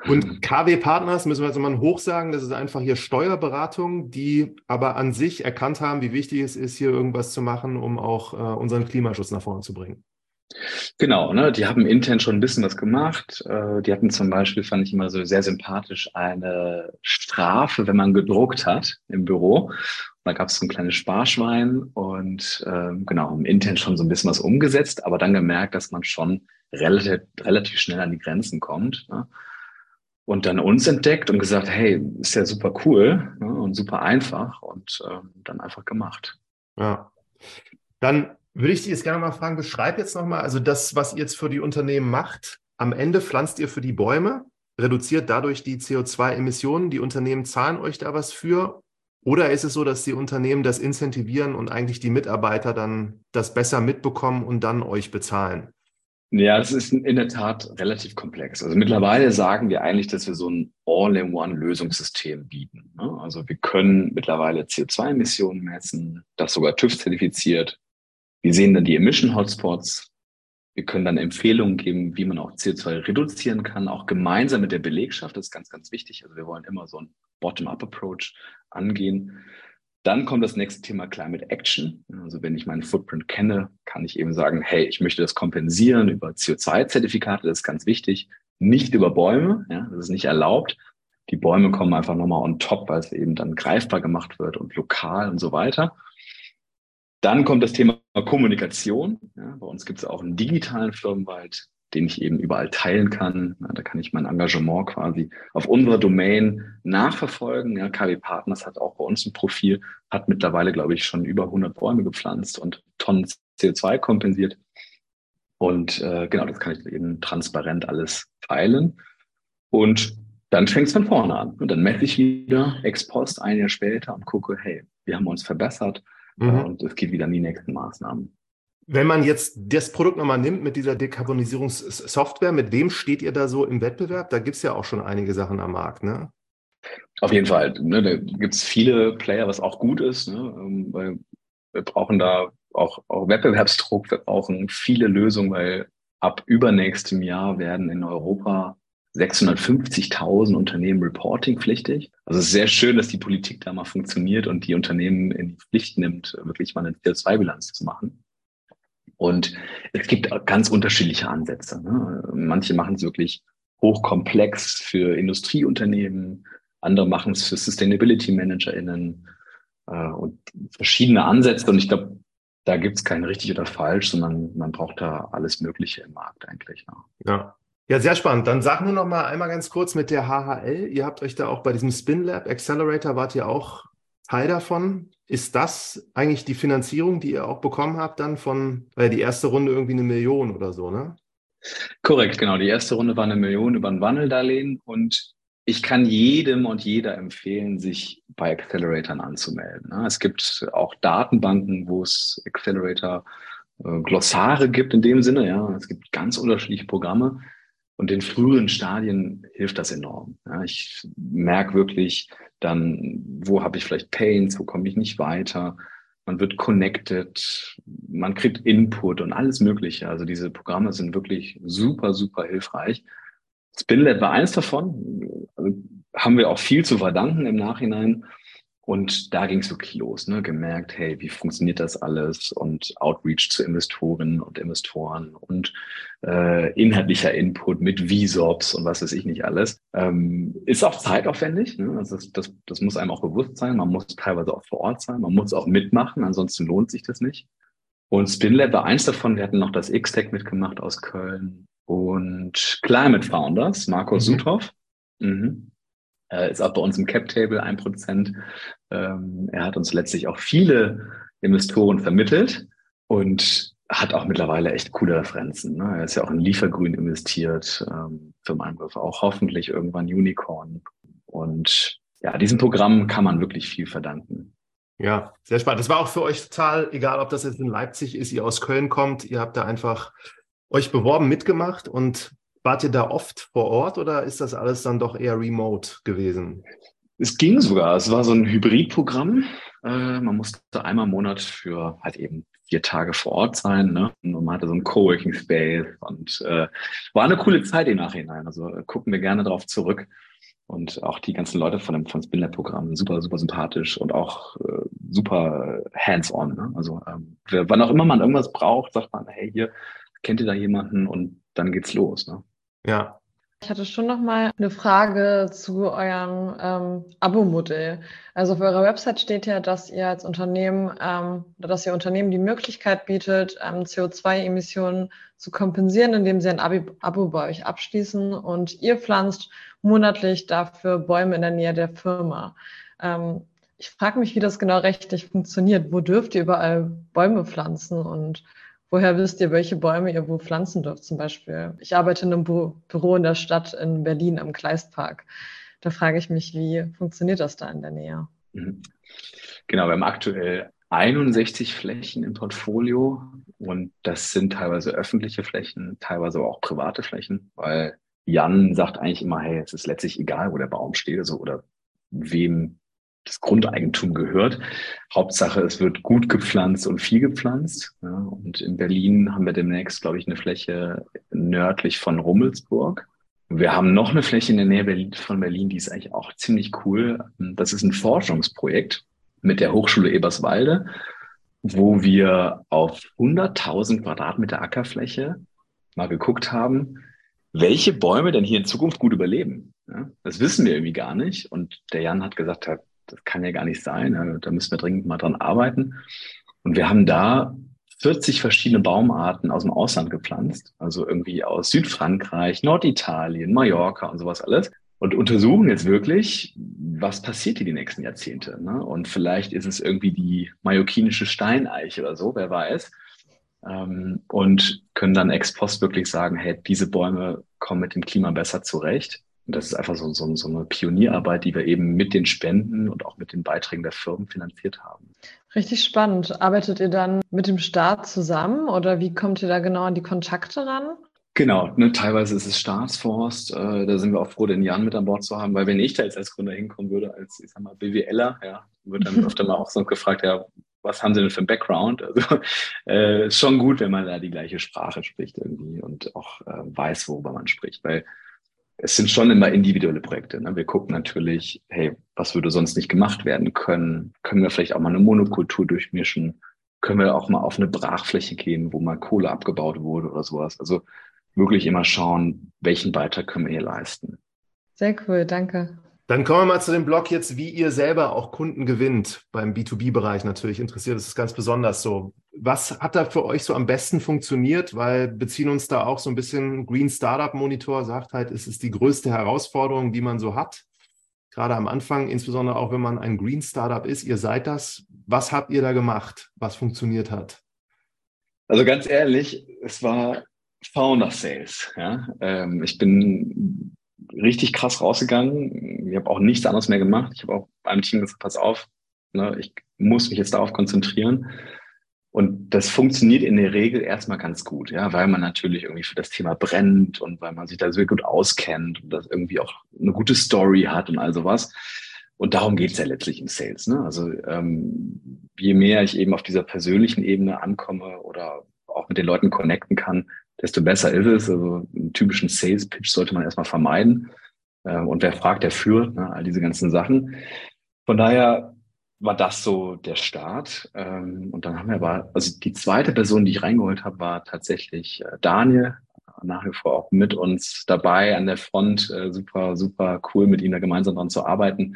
Und KW Partners müssen wir jetzt mal hoch sagen, das ist einfach hier Steuerberatung, die aber an sich erkannt haben, wie wichtig es ist, hier irgendwas zu machen, um auch äh, unseren Klimaschutz nach vorne zu bringen. Genau, ne? die haben intern schon ein bisschen was gemacht. Äh, die hatten zum Beispiel, fand ich immer so sehr sympathisch, eine Strafe, wenn man gedruckt hat im Büro. Da gab es so ein kleines Sparschwein und ähm, genau, haben intern schon so ein bisschen was umgesetzt, aber dann gemerkt, dass man schon relativ, relativ schnell an die Grenzen kommt. Ne? Und dann uns entdeckt und gesagt, hey, ist ja super cool ne? und super einfach und ähm, dann einfach gemacht. Ja. Dann würde ich dich jetzt gerne mal fragen, beschreib jetzt nochmal, also das, was ihr jetzt für die Unternehmen macht. Am Ende pflanzt ihr für die Bäume, reduziert dadurch die CO2-Emissionen. Die Unternehmen zahlen euch da was für. Oder ist es so, dass die Unternehmen das incentivieren und eigentlich die Mitarbeiter dann das besser mitbekommen und dann euch bezahlen? Ja, es ist in der Tat relativ komplex. Also mittlerweile sagen wir eigentlich, dass wir so ein All-in-One-Lösungssystem bieten. Ne? Also wir können mittlerweile CO2-Emissionen messen, das sogar TÜV zertifiziert. Wir sehen dann die Emission Hotspots. Wir können dann Empfehlungen geben, wie man auch CO2 reduzieren kann, auch gemeinsam mit der Belegschaft. Das ist ganz, ganz wichtig. Also wir wollen immer so einen Bottom-up-Approach angehen. Dann kommt das nächste Thema Climate Action. Also wenn ich meinen Footprint kenne, kann ich eben sagen, hey, ich möchte das kompensieren über CO2-Zertifikate. Das ist ganz wichtig. Nicht über Bäume. Ja, das ist nicht erlaubt. Die Bäume kommen einfach nochmal on top, weil es eben dann greifbar gemacht wird und lokal und so weiter. Dann kommt das Thema Kommunikation. Ja, bei uns gibt es auch einen digitalen Firmenwald, den ich eben überall teilen kann. Ja, da kann ich mein Engagement quasi auf unserer Domain nachverfolgen. Ja, KW Partners hat auch bei uns ein Profil, hat mittlerweile, glaube ich, schon über 100 Bäume gepflanzt und Tonnen CO2 kompensiert. Und äh, genau, das kann ich eben transparent alles teilen. Und dann fängt es von vorne an. Und dann messe ich wieder ex post ein Jahr später und gucke, hey, wir haben uns verbessert mhm. äh, und es geht wieder an die nächsten Maßnahmen. Wenn man jetzt das Produkt nochmal nimmt mit dieser Dekarbonisierungssoftware, mit wem steht ihr da so im Wettbewerb? Da gibt es ja auch schon einige Sachen am Markt, ne? Auf jeden Fall. Ne, da gibt es viele Player, was auch gut ist, ne, ähm, weil wir brauchen da auch, auch Wettbewerbsdruck, wir brauchen viele Lösungen, weil ab übernächstem Jahr werden in Europa 650.000 Unternehmen reportingpflichtig. Also es ist sehr schön, dass die Politik da mal funktioniert und die Unternehmen in die Pflicht nimmt, wirklich mal eine CO2-Bilanz zu machen. Und es gibt ganz unterschiedliche Ansätze. Ne? Manche machen es wirklich hochkomplex für Industrieunternehmen, andere machen es für Sustainability ManagerInnen äh, und verschiedene Ansätze. Und ich glaube, da gibt es kein richtig oder falsch, sondern man braucht da alles Mögliche im Markt eigentlich. Ne? Ja. Ja, sehr spannend. Dann sag nur noch mal einmal ganz kurz mit der HHL. Ihr habt euch da auch bei diesem Spin Lab Accelerator, wart ihr auch Teil davon. Ist das eigentlich die Finanzierung, die ihr auch bekommen habt dann von, weil die erste Runde irgendwie eine Million oder so, ne? Korrekt, genau. Die erste Runde war eine Million über ein Wandeldarlehen und ich kann jedem und jeder empfehlen, sich bei Acceleratoren anzumelden. Ne? Es gibt auch Datenbanken, wo es Accelerator äh, Glossare gibt in dem Sinne. Ja, es gibt ganz unterschiedliche Programme. Und in früheren Stadien hilft das enorm. Ja, ich merke wirklich dann, wo habe ich vielleicht Pains, wo komme ich nicht weiter. Man wird connected, man kriegt Input und alles Mögliche. Also diese Programme sind wirklich super, super hilfreich. SpinLab war eins davon. Also haben wir auch viel zu verdanken im Nachhinein. Und da ging es wirklich los, ne? gemerkt, hey, wie funktioniert das alles und Outreach zu Investoren und Investoren und äh, inhaltlicher Input mit VSOPs und was weiß ich nicht alles. Ähm, ist auch zeitaufwendig, ne? also das, das, das muss einem auch bewusst sein. Man muss teilweise auch vor Ort sein, man muss auch mitmachen, ansonsten lohnt sich das nicht. Und SpinLab war eins davon, wir hatten noch das X-Tech mitgemacht aus Köln und Climate Founders, Markus mhm. Suthoff. Mhm äh, ist auch bei uns im Cap-Table ein Prozent. Ähm, er hat uns letztlich auch viele Investoren vermittelt und hat auch mittlerweile echt coole Referenzen. Ne? Er ist ja auch in Liefergrün investiert, ähm, für meinen Begriff auch hoffentlich irgendwann Unicorn. Und ja, diesem Programm kann man wirklich viel verdanken. Ja, sehr spannend. Das war auch für euch total, egal ob das jetzt in Leipzig ist, ihr aus Köln kommt, ihr habt da einfach euch beworben, mitgemacht und Wart ihr da oft vor Ort oder ist das alles dann doch eher remote gewesen? Es ging sogar. Es war so ein Hybridprogramm. Äh, man musste einmal im Monat für halt eben vier Tage vor Ort sein. Ne? Und man hatte so einen Coworking Space und äh, war eine coole Zeit im Nachhinein. Also äh, gucken wir gerne darauf zurück. Und auch die ganzen Leute von dem von Spinlab-Programm super, super sympathisch und auch äh, super hands-on. Ne? Also ähm, wann auch immer man irgendwas braucht, sagt man, hey, hier kennt ihr da jemanden und dann geht's los. Ne? Ja. Ich hatte schon noch mal eine Frage zu eurem ähm, Abo-Modell. Also auf eurer Website steht ja, dass ihr als Unternehmen, ähm, dass ihr Unternehmen die Möglichkeit bietet, ähm, CO2-Emissionen zu kompensieren, indem sie ein Abo bei euch abschließen und ihr pflanzt monatlich dafür Bäume in der Nähe der Firma. Ähm, ich frage mich, wie das genau rechtlich funktioniert. Wo dürft ihr überall Bäume pflanzen und woher wisst ihr, welche Bäume ihr wo pflanzen dürft? Zum Beispiel, ich arbeite in einem Bü Büro in der Stadt in Berlin am Kleistpark. Da frage ich mich, wie funktioniert das da in der Nähe? Mhm. Genau, wir haben aktuell 61 Flächen im Portfolio und das sind teilweise öffentliche Flächen, teilweise aber auch private Flächen, weil Jan sagt eigentlich immer, hey, es ist letztlich egal, wo der Baum steht also, oder wem das Grundeigentum gehört. Hauptsache, es wird gut gepflanzt und viel gepflanzt. Ja, und in Berlin haben wir demnächst, glaube ich, eine Fläche nördlich von Rummelsburg. Wir haben noch eine Fläche in der Nähe von Berlin, die ist eigentlich auch ziemlich cool. Das ist ein Forschungsprojekt mit der Hochschule Eberswalde, wo wir auf 100.000 Quadratmeter Ackerfläche mal geguckt haben, welche Bäume denn hier in Zukunft gut überleben. Ja, das wissen wir irgendwie gar nicht. Und der Jan hat gesagt, das kann ja gar nicht sein. Da müssen wir dringend mal dran arbeiten. Und wir haben da 40 verschiedene Baumarten aus dem Ausland gepflanzt, also irgendwie aus Südfrankreich, Norditalien, Mallorca und sowas alles. Und untersuchen jetzt wirklich, was passiert hier die nächsten Jahrzehnte. Ne? Und vielleicht ist es irgendwie die mallorquinische Steineiche oder so, wer weiß. Ähm, und können dann ex post wirklich sagen, hey, diese Bäume kommen mit dem Klima besser zurecht. Und das ist einfach so, so, so eine Pionierarbeit, die wir eben mit den Spenden und auch mit den Beiträgen der Firmen finanziert haben. Richtig spannend. Arbeitet ihr dann mit dem Staat zusammen oder wie kommt ihr da genau an die Kontakte ran? Genau, ne, teilweise ist es Staatsforst, äh, da sind wir auch froh, den Jan mit an Bord zu haben, weil wenn ich da jetzt als Gründer hinkommen würde, als ich sag mal BWLer, ja, wird dann öfter mal auch so gefragt, ja, was haben sie denn für ein Background? Also äh, ist schon gut, wenn man da die gleiche Sprache spricht irgendwie und auch äh, weiß, worüber man spricht, weil es sind schon immer individuelle Projekte. Ne? Wir gucken natürlich, hey, was würde sonst nicht gemacht werden können? Können wir vielleicht auch mal eine Monokultur durchmischen? Können wir auch mal auf eine Brachfläche gehen, wo mal Kohle abgebaut wurde oder sowas? Also wirklich immer schauen, welchen Beitrag können wir hier leisten. Sehr cool, danke. Dann kommen wir mal zu dem Blog jetzt, wie ihr selber auch Kunden gewinnt. Beim B2B-Bereich natürlich interessiert es ganz besonders so. Was hat da für euch so am besten funktioniert? Weil beziehen uns da auch so ein bisschen Green Startup Monitor sagt halt, es ist die größte Herausforderung, die man so hat. Gerade am Anfang, insbesondere auch wenn man ein Green Startup ist, ihr seid das. Was habt ihr da gemacht, was funktioniert hat? Also ganz ehrlich, es war Founder Sales. Ja? Ähm, ich bin richtig krass rausgegangen. Ich habe auch nichts anderes mehr gemacht. Ich habe auch beim Team gesagt, pass auf, ne, ich muss mich jetzt darauf konzentrieren. Und das funktioniert in der Regel erstmal ganz gut, ja, weil man natürlich irgendwie für das Thema brennt und weil man sich da sehr gut auskennt und das irgendwie auch eine gute Story hat und all sowas. Und darum geht es ja letztlich im Sales. Ne? Also ähm, je mehr ich eben auf dieser persönlichen Ebene ankomme oder auch mit den Leuten connecten kann, desto besser ist es. Also einen typischen Sales-Pitch sollte man erstmal vermeiden. Ähm, und wer fragt, der führt, ne? all diese ganzen Sachen. Von daher war das so der Start. Ähm, und dann haben wir aber, also die zweite Person, die ich reingeholt habe, war tatsächlich äh, Daniel, nach wie vor auch mit uns dabei an der Front. Äh, super, super cool, mit ihm da gemeinsam dran zu arbeiten.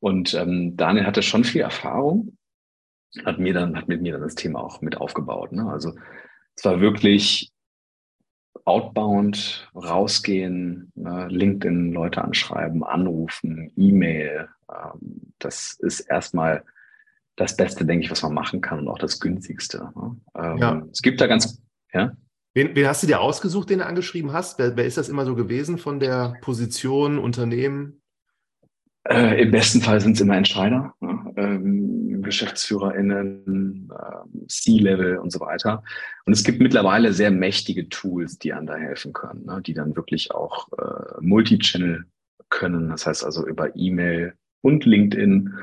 Und ähm, Daniel hatte schon viel Erfahrung, hat mir dann, hat mit mir dann das Thema auch mit aufgebaut. Ne? Also es war wirklich outbound rausgehen, ne, LinkedIn Leute anschreiben, anrufen, E-Mail. Ähm, das ist erstmal das Beste, denke ich, was man machen kann und auch das günstigste. Ne? Ähm, ja. Es gibt da ganz, ja. Wen, wen, hast du dir ausgesucht, den du angeschrieben hast? Wer, wer ist das immer so gewesen von der Position, Unternehmen? Äh, Im besten Fall sind es immer Entscheider, ne? ähm, GeschäftsführerInnen, äh, C-Level und so weiter. Und es gibt mittlerweile sehr mächtige Tools, die einem da helfen können, ne? die dann wirklich auch äh, Multi-Channel können. Das heißt also über E-Mail und LinkedIn.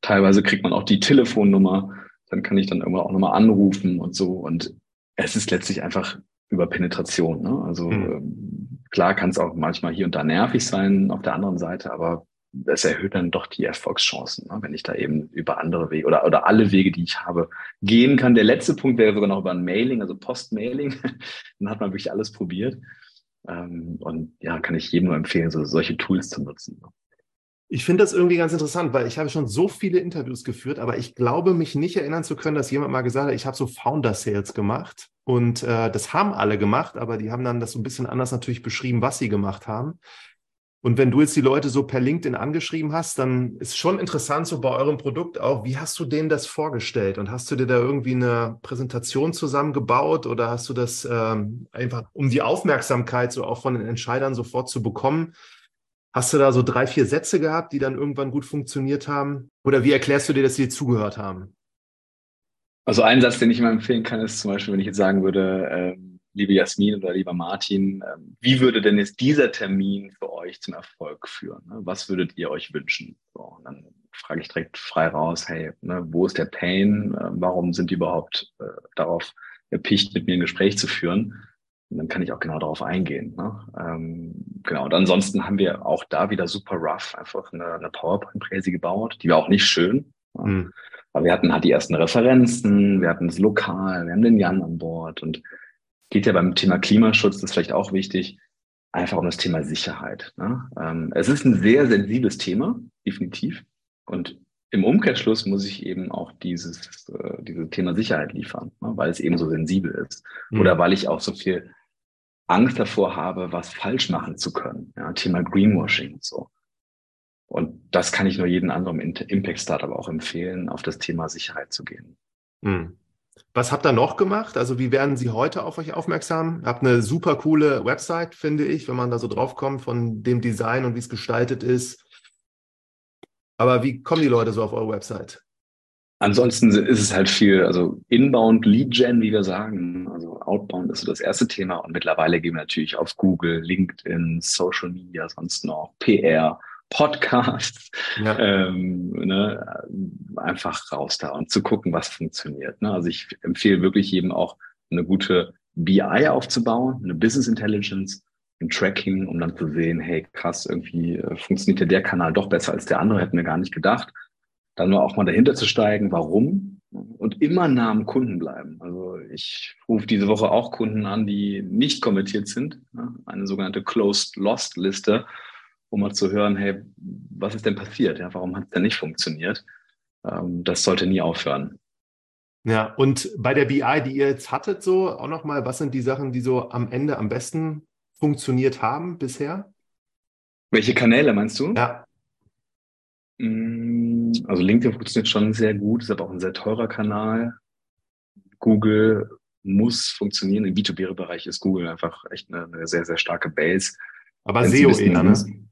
Teilweise kriegt man auch die Telefonnummer. Dann kann ich dann irgendwann auch nochmal anrufen und so. Und es ist letztlich einfach über Penetration. Ne? Also mhm. klar kann es auch manchmal hier und da nervig sein auf der anderen Seite, aber das erhöht dann doch die Erfolgschancen, ne? wenn ich da eben über andere Wege oder, oder alle Wege, die ich habe, gehen kann. Der letzte Punkt wäre sogar noch über ein Mailing, also Postmailing. dann hat man wirklich alles probiert. Ähm, und ja, kann ich jedem nur empfehlen, so, solche Tools zu nutzen. Ne? Ich finde das irgendwie ganz interessant, weil ich habe schon so viele Interviews geführt, aber ich glaube mich nicht erinnern zu können, dass jemand mal gesagt hat, ich habe so Founder Sales gemacht. Und äh, das haben alle gemacht, aber die haben dann das so ein bisschen anders natürlich beschrieben, was sie gemacht haben. Und wenn du jetzt die Leute so per LinkedIn angeschrieben hast, dann ist schon interessant so bei eurem Produkt auch, wie hast du denen das vorgestellt? Und hast du dir da irgendwie eine Präsentation zusammengebaut oder hast du das ähm, einfach, um die Aufmerksamkeit so auch von den Entscheidern sofort zu bekommen? Hast du da so drei, vier Sätze gehabt, die dann irgendwann gut funktioniert haben? Oder wie erklärst du dir, dass sie zugehört haben? Also ein Satz, den ich immer empfehlen kann, ist zum Beispiel, wenn ich jetzt sagen würde, ähm liebe Jasmin oder lieber Martin, ähm, wie würde denn jetzt dieser Termin für euch zum Erfolg führen? Ne? Was würdet ihr euch wünschen? So, und dann frage ich direkt frei raus, hey, ne, wo ist der Pain? Äh, warum sind die überhaupt äh, darauf erpicht, mit mir ein Gespräch zu führen? Und dann kann ich auch genau darauf eingehen. Ne? Ähm, genau. Und ansonsten haben wir auch da wieder super rough einfach eine, eine PowerPoint-Präse gebaut. Die war auch nicht schön. Mhm. Aber wir hatten halt die ersten Referenzen, wir hatten das Lokal, wir haben den Jan an Bord und geht ja beim Thema Klimaschutz, das ist vielleicht auch wichtig, einfach um das Thema Sicherheit. Ne? Ähm, es ist ein sehr sensibles Thema, definitiv. Und im Umkehrschluss muss ich eben auch dieses, äh, dieses Thema Sicherheit liefern, ne, weil es eben so sensibel ist. Mhm. Oder weil ich auch so viel Angst davor habe, was falsch machen zu können. Ja, Thema Greenwashing und so. Und das kann ich nur jedem anderen Impact-Startup auch empfehlen, auf das Thema Sicherheit zu gehen. Mhm. Was habt ihr noch gemacht? Also wie werden Sie heute auf euch aufmerksam? Ihr habt eine super coole Website, finde ich, wenn man da so draufkommt von dem Design und wie es gestaltet ist. Aber wie kommen die Leute so auf eure Website? Ansonsten ist es halt viel, also Inbound Lead Gen, wie wir sagen. Also Outbound ist so das erste Thema. Und mittlerweile gehen wir natürlich auf Google, LinkedIn, Social Media, sonst noch PR, Podcasts, ja. ähm, ne, einfach raus da und zu gucken, was funktioniert. Ne? Also ich empfehle wirklich jedem auch eine gute BI aufzubauen, eine Business Intelligence ein Tracking, um dann zu sehen, hey, krass, irgendwie äh, funktioniert ja der Kanal doch besser als der andere, hätten wir gar nicht gedacht. Dann nur auch mal dahinter zu steigen, warum und immer nah am Kunden bleiben. Also ich rufe diese Woche auch Kunden an, die nicht kommentiert sind, ne? eine sogenannte Closed Lost Liste, um mal zu hören, hey, was ist denn passiert? Ja, warum hat es denn nicht funktioniert? Ähm, das sollte nie aufhören. Ja, und bei der BI, die ihr jetzt hattet, so auch nochmal, was sind die Sachen, die so am Ende am besten funktioniert haben bisher? Welche Kanäle meinst du? Ja. Mm, also LinkedIn funktioniert schon sehr gut, ist aber auch ein sehr teurer Kanal. Google muss funktionieren. Im B2B-Bereich ist Google einfach echt eine, eine, sehr, sehr starke Base. Aber SEO eher, ne?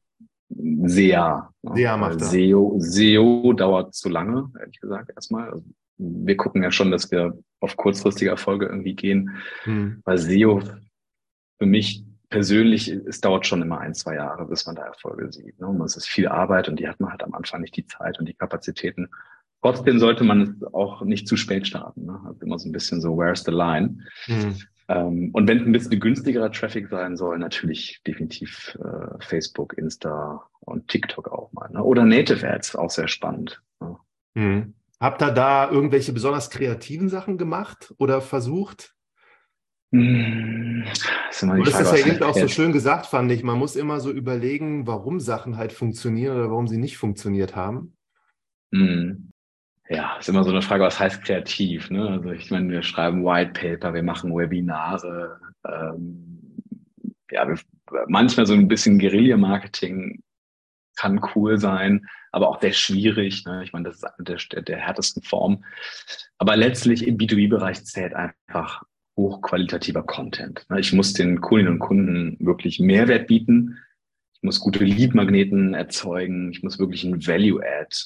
Sehr. SEA macht das. SEO, SEO dauert zu lange, ehrlich gesagt, erstmal. Also wir gucken ja schon, dass wir auf kurzfristige Erfolge irgendwie gehen, hm. weil SEO für mich persönlich, es dauert schon immer ein, zwei Jahre, bis man da Erfolge sieht. Ne? Und es ist viel Arbeit und die hat man halt am Anfang nicht die Zeit und die Kapazitäten. Trotzdem sollte man es auch nicht zu spät starten. Ne? Also immer so ein bisschen so, where's the line? Mhm. Ähm, und wenn es ein bisschen günstigerer Traffic sein soll, natürlich definitiv äh, Facebook, Insta und TikTok auch mal. Ne? Oder Native Ads, auch sehr spannend. Ne? Mhm. Habt ihr da irgendwelche besonders kreativen Sachen gemacht oder versucht? Hm, das ist, das ist ja eben auch so schön gesagt, fand ich. Man muss immer so überlegen, warum Sachen halt funktionieren oder warum sie nicht funktioniert haben. Hm. Ja, ist immer so eine Frage, was heißt kreativ? Ne? Also ich meine, wir schreiben White Paper, wir machen Webinare. Ähm, ja, wir, manchmal so ein bisschen Guerilla-Marketing kann cool sein, aber auch sehr schwierig. Ne? Ich meine, das ist eine der, der, härtesten Formen. Aber letztlich im B2B-Bereich zählt einfach hochqualitativer Content. Ich muss den Kundinnen und Kunden wirklich Mehrwert bieten. Ich muss gute Lead-Magneten erzeugen. Ich muss wirklich ein Value-Add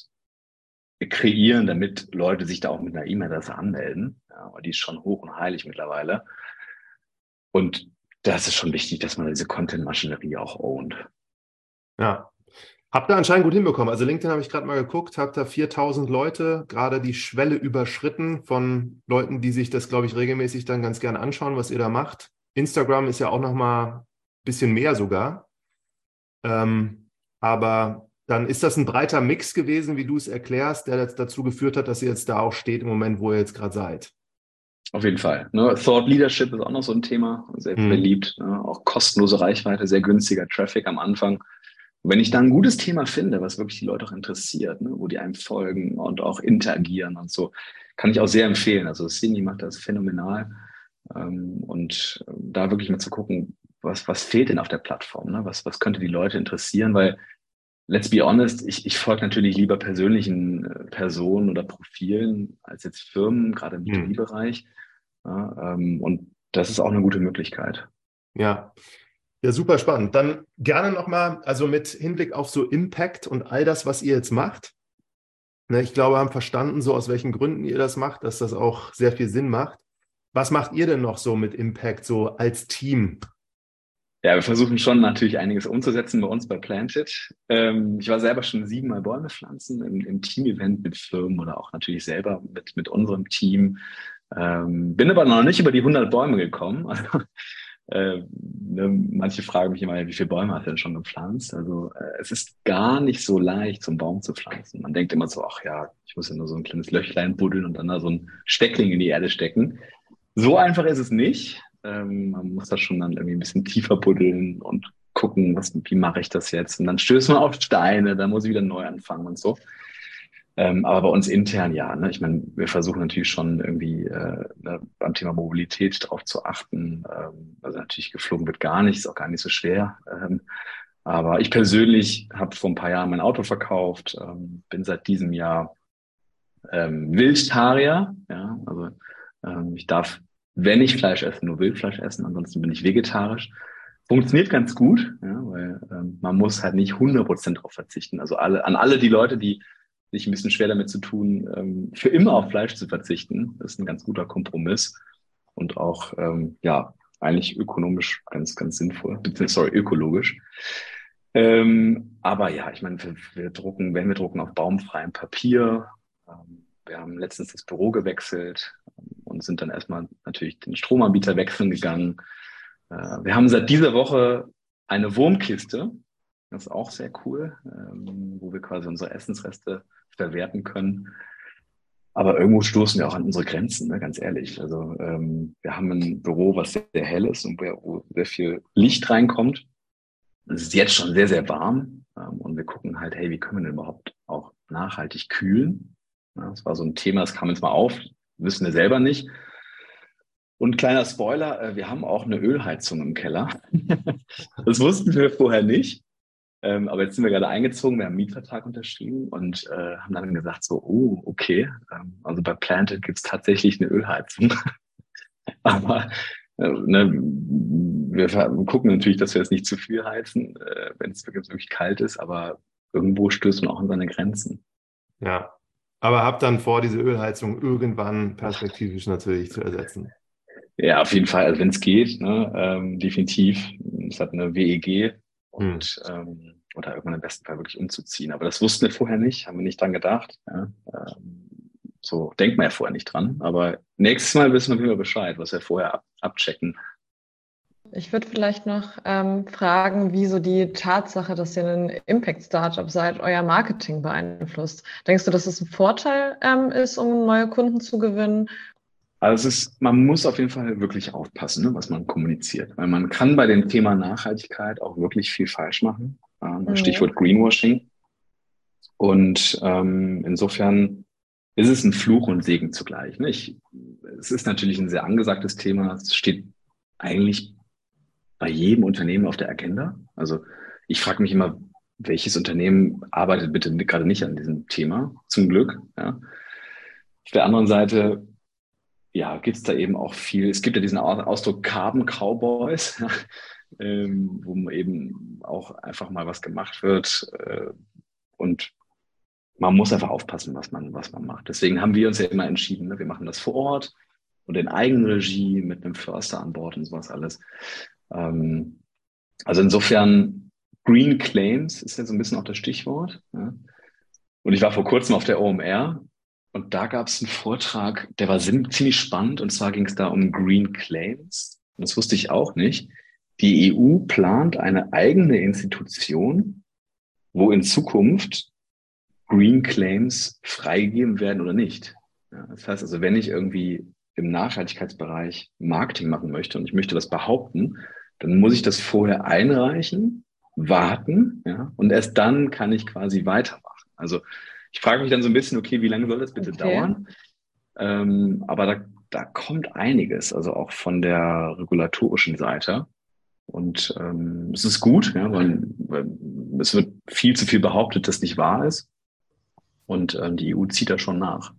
kreieren, damit Leute sich da auch mit einer E-Mail-Adresse anmelden. Ja, die ist schon hoch und heilig mittlerweile. Und das ist schon wichtig, dass man diese Content-Maschinerie auch ownt. Ja, Habt ihr anscheinend gut hinbekommen. Also LinkedIn habe ich gerade mal geguckt, habt da 4000 Leute gerade die Schwelle überschritten von Leuten, die sich das, glaube ich, regelmäßig dann ganz gerne anschauen, was ihr da macht. Instagram ist ja auch noch mal ein bisschen mehr sogar. Ähm, aber dann ist das ein breiter Mix gewesen, wie du es erklärst, der dazu geführt hat, dass ihr jetzt da auch steht im Moment, wo ihr jetzt gerade seid. Auf jeden Fall. Ne? Thought Leadership ist auch noch so ein Thema, sehr hm. beliebt. Ne? Auch kostenlose Reichweite, sehr günstiger Traffic am Anfang. Und wenn ich da ein gutes Thema finde, was wirklich die Leute auch interessiert, ne, wo die einem folgen und auch interagieren und so, kann ich auch sehr empfehlen. Also Cindy macht das phänomenal. Ähm, und äh, da wirklich mal zu gucken, was, was fehlt denn auf der Plattform? Ne? Was, was könnte die Leute interessieren? Weil, let's be honest, ich, ich folge natürlich lieber persönlichen äh, Personen oder Profilen als jetzt Firmen, gerade im hm. B2B-Bereich. Ja, ähm, und das ist auch eine gute Möglichkeit. Ja, ja, super spannend. Dann gerne nochmal, also mit Hinblick auf so Impact und all das, was ihr jetzt macht. Ne, ich glaube, wir haben verstanden, so aus welchen Gründen ihr das macht, dass das auch sehr viel Sinn macht. Was macht ihr denn noch so mit Impact, so als Team? Ja, wir versuchen schon natürlich einiges umzusetzen bei uns bei Planted. Ähm, ich war selber schon siebenmal Bäume pflanzen im, im Team-Event mit Firmen oder auch natürlich selber mit, mit unserem Team. Ähm, bin aber noch nicht über die 100 Bäume gekommen. Also äh, ne, manche fragen mich immer, wie viele Bäume hast du denn schon gepflanzt? Also äh, es ist gar nicht so leicht, so einen Baum zu pflanzen. Man denkt immer so, ach ja, ich muss ja nur so ein kleines Löchlein buddeln und dann da so ein Steckling in die Erde stecken. So einfach ist es nicht. Ähm, man muss das schon dann irgendwie ein bisschen tiefer buddeln und gucken, was, wie mache ich das jetzt? Und dann stößt man auf Steine, dann muss ich wieder neu anfangen und so. Ähm, aber bei uns intern ja. Ne? Ich meine, wir versuchen natürlich schon irgendwie äh, beim Thema Mobilität darauf zu achten. Ähm, also natürlich geflogen wird gar nicht, ist auch gar nicht so schwer. Ähm, aber ich persönlich habe vor ein paar Jahren mein Auto verkauft, ähm, bin seit diesem Jahr ähm, Wildtarier. Ja? Also ähm, ich darf, wenn ich Fleisch esse, nur Wildfleisch essen, ansonsten bin ich vegetarisch. Funktioniert ganz gut, ja, weil ähm, man muss halt nicht 100% darauf verzichten. Also alle, an alle die Leute, die sich ein bisschen schwer damit zu tun, ähm, für immer auf Fleisch zu verzichten. Ist ein ganz guter Kompromiss und auch, ähm, ja, eigentlich ökonomisch ganz, ganz sinnvoll, sorry, ökologisch. Ähm, aber ja, ich meine, wir, wir, drucken, wenn wir drucken auf baumfreiem Papier. Ähm, wir haben letztens das Büro gewechselt sind dann erstmal natürlich den Stromanbieter wechseln gegangen. Äh, wir haben seit dieser Woche eine Wurmkiste. Das ist auch sehr cool, ähm, wo wir quasi unsere Essensreste verwerten können. Aber irgendwo stoßen wir auch an unsere Grenzen, ne, ganz ehrlich. Also ähm, wir haben ein Büro, was sehr, sehr hell ist und wo sehr viel Licht reinkommt. Es ist jetzt schon sehr, sehr warm ähm, und wir gucken halt, hey, wie können wir denn überhaupt auch nachhaltig kühlen? Ja, das war so ein Thema, das kam jetzt mal auf, wissen wir selber nicht. Und kleiner Spoiler, äh, wir haben auch eine Ölheizung im Keller. das wussten wir vorher nicht. Ähm, aber jetzt sind wir gerade eingezogen, wir haben einen Mietvertrag unterschrieben und äh, haben dann gesagt, so, oh, okay, ähm, also bei Planted gibt es tatsächlich eine Ölheizung. aber äh, ne, wir gucken natürlich, dass wir es nicht zu viel heizen, wenn es wirklich kalt ist, aber irgendwo stößt man auch an seine Grenzen. Ja, aber habt dann vor, diese Ölheizung irgendwann perspektivisch natürlich zu ersetzen. Ja, auf jeden Fall, also wenn es geht, ne, ähm, definitiv. Es hat eine WEG, und hm. ähm, oder irgendwann im besten Fall wirklich umzuziehen. Aber das wussten wir vorher nicht, haben wir nicht dran gedacht. Ja? Ähm, so denkt man ja vorher nicht dran. Aber nächstes Mal wissen wir Bescheid, was wir vorher ab abchecken. Ich würde vielleicht noch ähm, fragen, wie so die Tatsache, dass ihr ein Impact-Startup seid, euer Marketing beeinflusst. Denkst du, dass es ein Vorteil ähm, ist, um neue Kunden zu gewinnen? Also es ist, man muss auf jeden Fall wirklich aufpassen, ne, was man kommuniziert. Weil man kann bei dem Thema Nachhaltigkeit auch wirklich viel falsch machen. Ähm, mhm. Stichwort Greenwashing. Und ähm, insofern ist es ein Fluch und Segen zugleich. Ne? Ich, es ist natürlich ein sehr angesagtes Thema. Es steht eigentlich bei jedem Unternehmen auf der Agenda. Also ich frage mich immer, welches Unternehmen arbeitet bitte gerade nicht an diesem Thema? Zum Glück. Ja. Auf der anderen Seite ja, gibt es da eben auch viel. Es gibt ja diesen Ausdruck Carbon Cowboys, ähm, wo eben auch einfach mal was gemacht wird. Äh, und man muss einfach aufpassen, was man, was man macht. Deswegen haben wir uns ja immer entschieden, ne? wir machen das vor Ort und in Eigenregie mit einem Förster an Bord und sowas alles. Ähm, also insofern, Green Claims ist ja so ein bisschen auch das Stichwort. Ja? Und ich war vor kurzem auf der OMR und da gab es einen Vortrag, der war ziemlich spannend. Und zwar ging es da um Green Claims. Und das wusste ich auch nicht. Die EU plant eine eigene Institution, wo in Zukunft Green Claims freigegeben werden oder nicht. Ja, das heißt also, wenn ich irgendwie im Nachhaltigkeitsbereich Marketing machen möchte und ich möchte das behaupten, dann muss ich das vorher einreichen, warten, ja, und erst dann kann ich quasi weitermachen. Also ich frage mich dann so ein bisschen, okay, wie lange soll das bitte okay. dauern? Ähm, aber da, da kommt einiges, also auch von der regulatorischen Seite. Und ähm, es ist gut, ja, weil, weil es wird viel zu viel behauptet, das nicht wahr ist. Und ähm, die EU zieht da schon nach.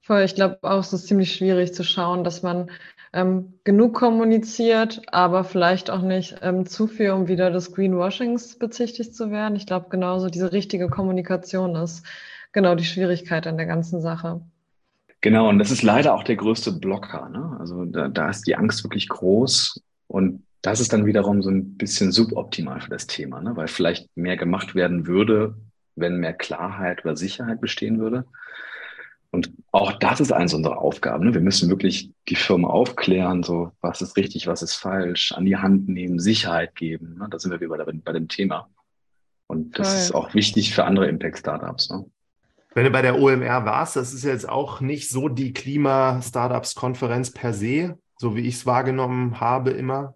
Voll, ich glaube auch, es ist ziemlich schwierig zu schauen, dass man ähm, genug kommuniziert, aber vielleicht auch nicht ähm, zu viel, um wieder des Greenwashings bezichtigt zu werden. Ich glaube, genauso diese richtige Kommunikation ist genau die Schwierigkeit an der ganzen Sache. Genau, und das ist leider auch der größte Blocker. Ne? Also da, da ist die Angst wirklich groß und das ist dann wiederum so ein bisschen suboptimal für das Thema, ne? weil vielleicht mehr gemacht werden würde, wenn mehr Klarheit oder Sicherheit bestehen würde. Und auch das ist eins unserer Aufgaben. Ne? Wir müssen wirklich die Firma aufklären, so was ist richtig, was ist falsch, an die Hand nehmen, Sicherheit geben. Ne? Da sind wir wieder bei, bei dem Thema. Und das Toll. ist auch wichtig für andere Impact-Startups. Ne? Wenn du bei der OMR warst, das ist jetzt auch nicht so die Klima-Startups-Konferenz per se, so wie ich es wahrgenommen habe immer.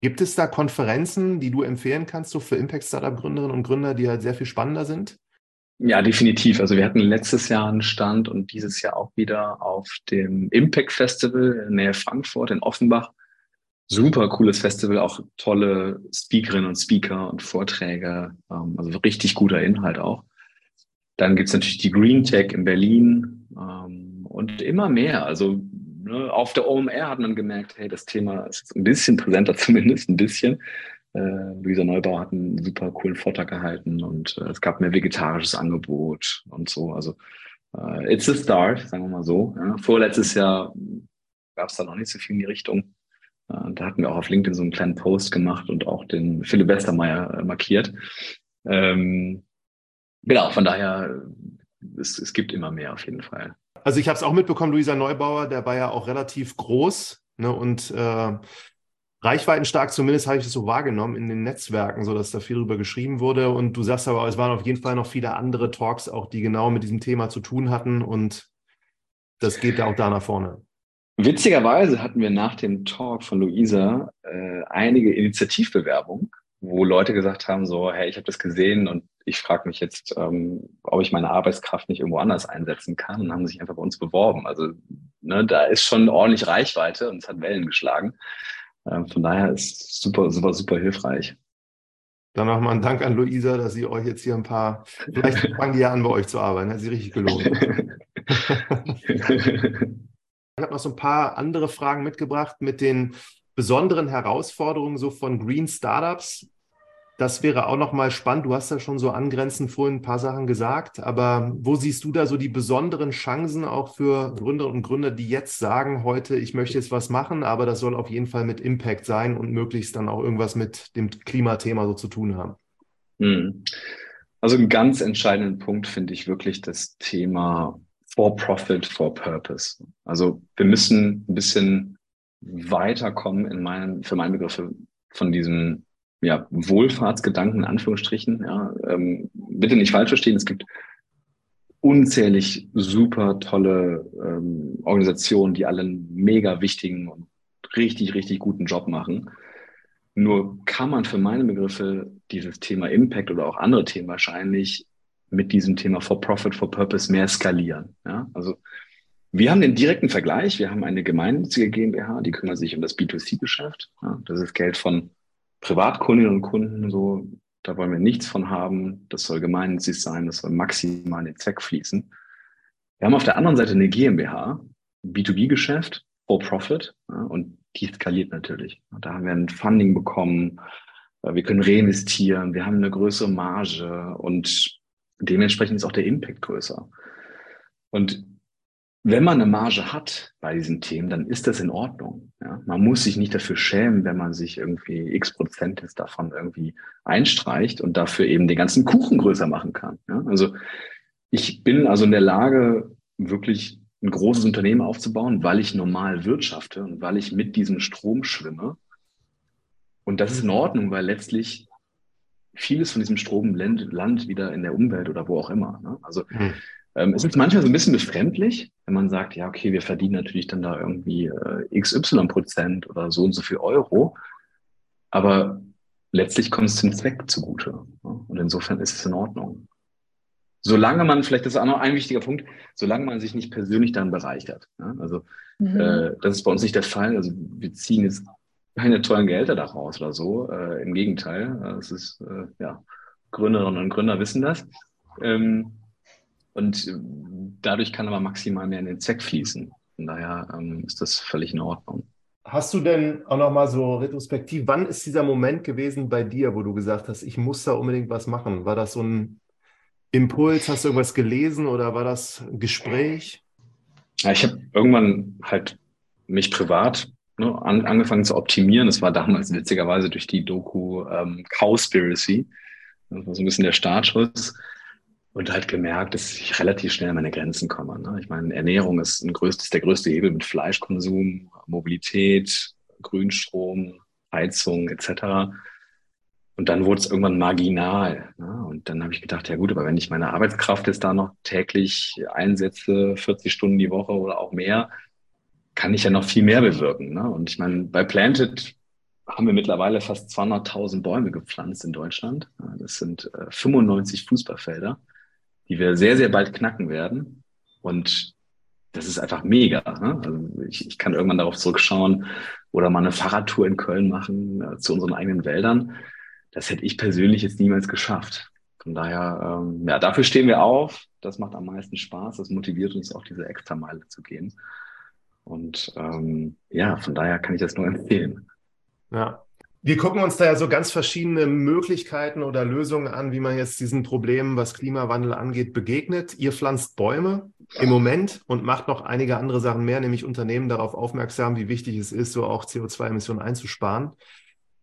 Gibt es da Konferenzen, die du empfehlen kannst, so für Impact-Startup-Gründerinnen und Gründer, die halt sehr viel spannender sind? Ja, definitiv. Also wir hatten letztes Jahr einen Stand und dieses Jahr auch wieder auf dem Impact Festival in Nähe Frankfurt in Offenbach. Super cooles Festival, auch tolle Speakerinnen und Speaker und Vorträge, ähm, also richtig guter Inhalt auch. Dann gibt's natürlich die Green Tech in Berlin ähm, und immer mehr. Also ne, auf der OMR hat man gemerkt, hey, das Thema ist ein bisschen präsenter, zumindest ein bisschen. Äh, Luisa Neubauer hat einen super coolen Vortrag gehalten und äh, es gab mehr vegetarisches Angebot und so. Also äh, it's a start, sagen wir mal so. Ja. Vorletztes Jahr gab es da noch nicht so viel in die Richtung. Äh, da hatten wir auch auf LinkedIn so einen kleinen Post gemacht und auch den Philipp Westermeier äh, markiert. Ähm, genau, von daher, es, es gibt immer mehr auf jeden Fall. Also ich habe es auch mitbekommen, Luisa Neubauer, der war ja auch relativ groß ne, und äh, reichweitenstark, zumindest habe ich es so wahrgenommen in den Netzwerken, so dass da viel drüber geschrieben wurde. Und du sagst aber, es waren auf jeden Fall noch viele andere Talks, auch die genau mit diesem Thema zu tun hatten und das geht ja auch da nach vorne. Witzigerweise hatten wir nach dem Talk von Luisa äh, einige Initiativbewerbungen, wo Leute gesagt haben, so, hey, ich habe das gesehen und ich frage mich jetzt, ähm, ob ich meine Arbeitskraft nicht irgendwo anders einsetzen kann und haben sich einfach bei uns beworben. Also ne, da ist schon ordentlich Reichweite und es hat Wellen geschlagen. Ähm, von daher ist es super, super, super hilfreich. Dann nochmal ein Dank an Luisa, dass sie euch jetzt hier ein paar, vielleicht fangen die ja an, bei euch zu arbeiten. Hat sie richtig gelohnt. ich habe noch so ein paar andere Fragen mitgebracht mit den besonderen Herausforderungen so von Green Startups. Das wäre auch nochmal spannend. Du hast ja schon so angrenzend vorhin ein paar Sachen gesagt, aber wo siehst du da so die besonderen Chancen auch für Gründerinnen und Gründer, die jetzt sagen, heute, ich möchte jetzt was machen, aber das soll auf jeden Fall mit Impact sein und möglichst dann auch irgendwas mit dem Klimathema so zu tun haben? Hm. Also einen ganz entscheidenden Punkt finde ich wirklich das Thema For Profit, For Purpose. Also wir müssen ein bisschen weiterkommen in meinen, für meine Begriffe von diesem ja, Wohlfahrtsgedanken in Anführungsstrichen. Ja, ähm, bitte nicht falsch verstehen, es gibt unzählig super tolle ähm, Organisationen, die alle einen mega wichtigen und richtig, richtig guten Job machen. Nur kann man für meine Begriffe dieses Thema Impact oder auch andere Themen wahrscheinlich mit diesem Thema For Profit, For Purpose mehr skalieren. Ja? Also wir haben den direkten Vergleich. Wir haben eine gemeinnützige GmbH, die kümmert sich um das B2C-Geschäft. Ja? Das ist Geld von Privatkundinnen und Kunden so, da wollen wir nichts von haben. Das soll gemeinnützig sein, das soll maximal in den Zweck fließen. Wir haben auf der anderen Seite eine GmbH, B2B-Geschäft, for Profit, ja, und die skaliert natürlich. Da haben wir ein Funding bekommen, wir können reinvestieren, wir haben eine größere Marge und dementsprechend ist auch der Impact größer. Und wenn man eine Marge hat bei diesen Themen, dann ist das in Ordnung. Ja? Man muss sich nicht dafür schämen, wenn man sich irgendwie x Prozent davon irgendwie einstreicht und dafür eben den ganzen Kuchen größer machen kann. Ja? Also ich bin also in der Lage, wirklich ein großes Unternehmen aufzubauen, weil ich normal wirtschafte und weil ich mit diesem Strom schwimme. Und das ist in Ordnung, weil letztlich vieles von diesem Strom landet wieder in der Umwelt oder wo auch immer. Ne? Also hm. Ähm, es ist manchmal so ein bisschen befremdlich, wenn man sagt, ja, okay, wir verdienen natürlich dann da irgendwie äh, XY Prozent oder so und so viel Euro. Aber letztlich kommt es zum Zweck zugute. Ja? Und insofern ist es in Ordnung. Solange man, vielleicht das ist auch noch ein wichtiger Punkt, solange man sich nicht persönlich dann bereichert. Ja? Also mhm. äh, das ist bei uns nicht der Fall. Also wir ziehen jetzt keine tollen Gelder daraus oder so. Äh, Im Gegenteil. Es ist, äh, ja, Gründerinnen und Gründer wissen das. Ähm, und äh, dadurch kann aber maximal mehr in den Zweck fließen. Von daher ähm, ist das völlig in Ordnung. Hast du denn auch nochmal so retrospektiv, wann ist dieser Moment gewesen bei dir, wo du gesagt hast, ich muss da unbedingt was machen? War das so ein Impuls? Hast du irgendwas gelesen oder war das ein Gespräch? Ja, ich habe irgendwann halt mich privat ne, an, angefangen zu optimieren. Das war damals witzigerweise durch die Doku ähm, Cowspiracy. Das war so ein bisschen der Startschuss und halt gemerkt, dass ich relativ schnell an meine Grenzen komme. Ne? Ich meine, Ernährung ist, ein größtes, der größte Hebel mit Fleischkonsum, Mobilität, Grünstrom, Heizung etc. Und dann wurde es irgendwann marginal. Ne? Und dann habe ich gedacht, ja gut, aber wenn ich meine Arbeitskraft jetzt da noch täglich einsetze, 40 Stunden die Woche oder auch mehr, kann ich ja noch viel mehr bewirken. Ne? Und ich meine, bei Planted haben wir mittlerweile fast 200.000 Bäume gepflanzt in Deutschland. Das sind äh, 95 Fußballfelder. Die wir sehr, sehr bald knacken werden. Und das ist einfach mega. Ne? Also ich, ich kann irgendwann darauf zurückschauen oder mal eine Fahrradtour in Köln machen äh, zu unseren eigenen Wäldern. Das hätte ich persönlich jetzt niemals geschafft. Von daher, ähm, ja, dafür stehen wir auf. Das macht am meisten Spaß. Das motiviert uns auch, diese Extrameile zu gehen. Und ähm, ja, von daher kann ich das nur empfehlen. Ja, wir gucken uns da ja so ganz verschiedene Möglichkeiten oder Lösungen an, wie man jetzt diesen Problemen, was Klimawandel angeht, begegnet. Ihr pflanzt Bäume im Moment und macht noch einige andere Sachen mehr, nämlich Unternehmen darauf aufmerksam, wie wichtig es ist, so auch CO2-Emissionen einzusparen.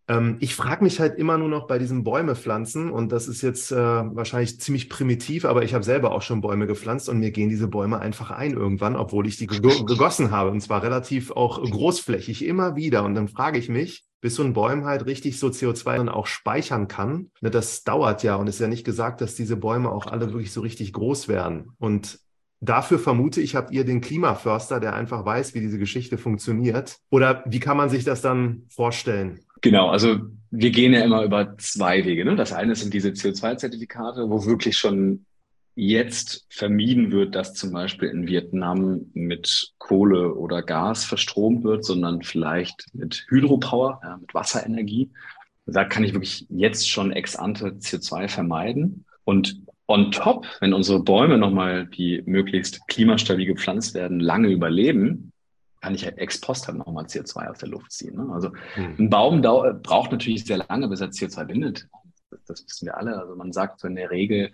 Ähm, ich frage mich halt immer nur noch bei diesem Bäume pflanzen und das ist jetzt äh, wahrscheinlich ziemlich primitiv, aber ich habe selber auch schon Bäume gepflanzt und mir gehen diese Bäume einfach ein irgendwann, obwohl ich die gegossen habe und zwar relativ auch großflächig immer wieder. Und dann frage ich mich, bis so ein Bäum halt richtig so CO2 dann auch speichern kann. Ne, das dauert ja und ist ja nicht gesagt, dass diese Bäume auch alle wirklich so richtig groß werden. Und dafür vermute ich, habt ihr den Klimaförster, der einfach weiß, wie diese Geschichte funktioniert. Oder wie kann man sich das dann vorstellen? Genau, also wir gehen ja immer über zwei Wege. Ne? Das eine sind diese CO2-Zertifikate, wo wirklich schon jetzt vermieden wird, dass zum Beispiel in Vietnam mit Kohle oder Gas verstromt wird, sondern vielleicht mit Hydropower, ja, mit Wasserenergie. Da kann ich wirklich jetzt schon ex ante CO2 vermeiden. Und on top, wenn unsere Bäume nochmal, die möglichst klimastabil gepflanzt werden, lange überleben, kann ich halt ex post halt nochmal CO2 aus der Luft ziehen. Ne? Also hm. ein Baum braucht natürlich sehr lange, bis er CO2 bindet. Das, das wissen wir alle. Also man sagt so in der Regel,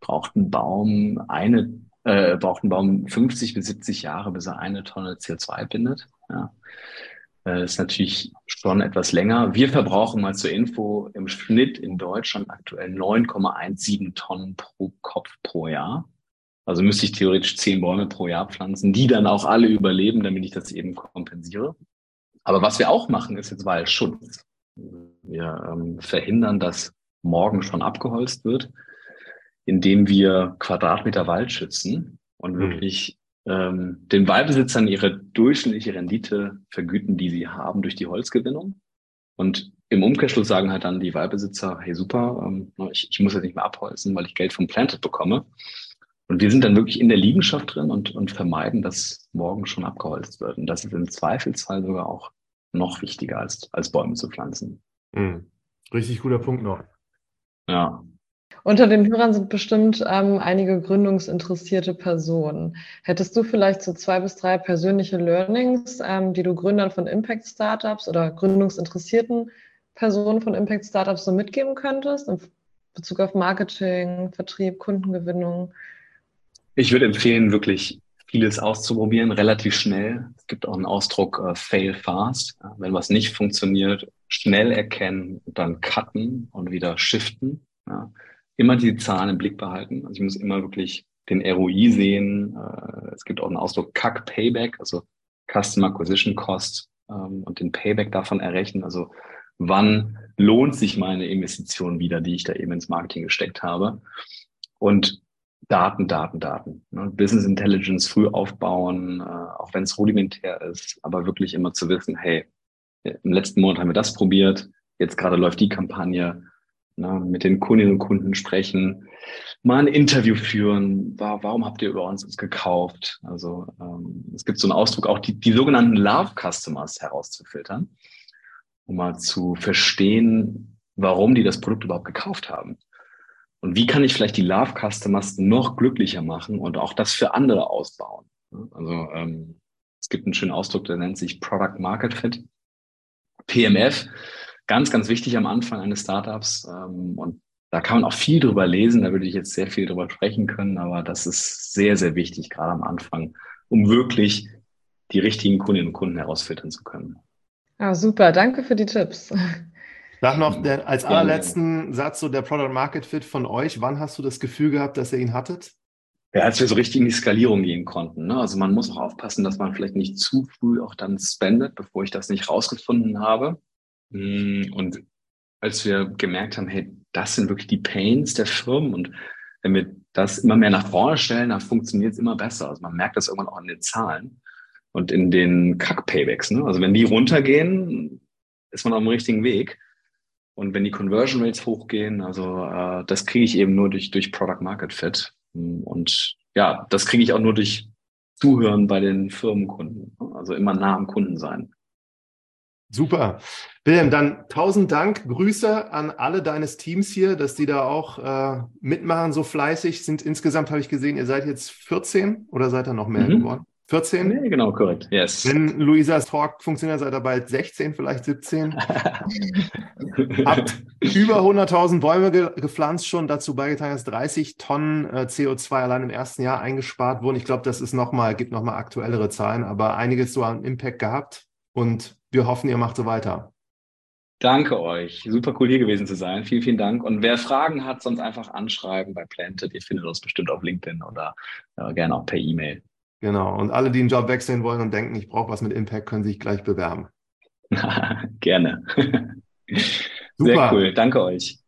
braucht ein Baum eine, äh, braucht ein Baum 50 bis 70 Jahre, bis er eine Tonne CO2 bindet. Ja. Äh, ist natürlich schon etwas länger. Wir verbrauchen mal zur Info im Schnitt in Deutschland aktuell 9,17 Tonnen pro Kopf pro Jahr. Also müsste ich theoretisch zehn Bäume pro Jahr pflanzen, die dann auch alle überleben, damit ich das eben kompensiere. Aber was wir auch machen, ist jetzt Waldschutz. Wir ähm, verhindern, dass morgen schon abgeholzt wird, indem wir Quadratmeter Wald schützen und mhm. wirklich ähm, den Waldbesitzern ihre durchschnittliche Rendite vergüten, die sie haben durch die Holzgewinnung. Und im Umkehrschluss sagen halt dann die Waldbesitzer, hey super, ähm, ich, ich muss jetzt nicht mehr abholzen, weil ich Geld vom Planted bekomme. Und wir sind dann wirklich in der Liegenschaft drin und, und vermeiden, dass morgen schon abgeholzt wird. Und das ist im Zweifelsfall sogar auch noch wichtiger als, als Bäume zu pflanzen. Mhm. Richtig guter Punkt noch. Ja. Unter den Hörern sind bestimmt ähm, einige gründungsinteressierte Personen. Hättest du vielleicht so zwei bis drei persönliche Learnings, ähm, die du Gründern von Impact Startups oder gründungsinteressierten Personen von Impact Startups so mitgeben könntest in Bezug auf Marketing, Vertrieb, Kundengewinnung? Ich würde empfehlen, wirklich vieles auszuprobieren, relativ schnell. Es gibt auch einen Ausdruck uh, fail fast. Wenn was nicht funktioniert, schnell erkennen, dann cutten und wieder shiften. Ja. Immer die Zahlen im Blick behalten. Also ich muss immer wirklich den ROI sehen. Uh, es gibt auch einen Ausdruck CAC Payback, also Customer Acquisition Cost ähm, und den Payback davon errechnen. Also wann lohnt sich meine Investition wieder, die ich da eben ins Marketing gesteckt habe. Und Daten, Daten, Daten. Ne? Business Intelligence früh aufbauen, äh, auch wenn es rudimentär ist, aber wirklich immer zu wissen, hey, im letzten Monat haben wir das probiert, jetzt gerade läuft die Kampagne, ne? mit den Kundinnen und Kunden sprechen, mal ein Interview führen, warum habt ihr über uns gekauft? Also ähm, es gibt so einen Ausdruck, auch die, die sogenannten Love Customers herauszufiltern, um mal zu verstehen, warum die das Produkt überhaupt gekauft haben. Und wie kann ich vielleicht die Love Customers noch glücklicher machen und auch das für andere ausbauen? Also ähm, es gibt einen schönen Ausdruck, der nennt sich Product Market Fit. PMF, ganz, ganz wichtig am Anfang eines Startups. Ähm, und da kann man auch viel drüber lesen, da würde ich jetzt sehr viel drüber sprechen können, aber das ist sehr, sehr wichtig, gerade am Anfang, um wirklich die richtigen Kundinnen und Kunden herausfiltern zu können. Ja, super, danke für die Tipps. Sag noch der, als allerletzten Satz so der Product Market Fit von euch. Wann hast du das Gefühl gehabt, dass ihr ihn hattet? Ja, als wir so richtig in die Skalierung gehen konnten. Ne? Also man muss auch aufpassen, dass man vielleicht nicht zu früh auch dann spendet, bevor ich das nicht rausgefunden habe. Hm, und als wir gemerkt haben, hey, das sind wirklich die Pains der Firmen und wenn wir das immer mehr nach vorne stellen, dann funktioniert es immer besser. Also man merkt das irgendwann auch in den Zahlen und in den Kack-Paybacks. Ne? Also wenn die runtergehen, ist man auf dem richtigen Weg. Und wenn die Conversion Rates hochgehen, also äh, das kriege ich eben nur durch, durch Product Market Fit. Und ja, das kriege ich auch nur durch Zuhören bei den Firmenkunden. Also immer nah am Kunden sein. Super. Wilhelm, dann tausend Dank. Grüße an alle deines Teams hier, dass die da auch äh, mitmachen, so fleißig sind. Insgesamt habe ich gesehen, ihr seid jetzt 14 oder seid ihr noch mehr mhm. geworden? 14? Nee, genau, korrekt. Yes. Wenn Luisas Talk funktioniert, seid ihr bald 16, vielleicht 17. Habt über 100.000 Bäume ge gepflanzt schon, dazu beigetragen, dass 30 Tonnen äh, CO2 allein im ersten Jahr eingespart wurden. Ich glaube, das ist noch mal, gibt nochmal aktuellere Zahlen, aber einiges so an Impact gehabt und wir hoffen, ihr macht so weiter. Danke euch. Super cool hier gewesen zu sein. Vielen, vielen Dank. Und wer Fragen hat, sonst einfach anschreiben bei Planted. Ihr findet uns bestimmt auf LinkedIn oder äh, gerne auch per E-Mail. Genau. Und alle, die einen Job wechseln wollen und denken, ich brauche was mit Impact, können sich gleich bewerben. Gerne. Super. Sehr cool. Danke euch.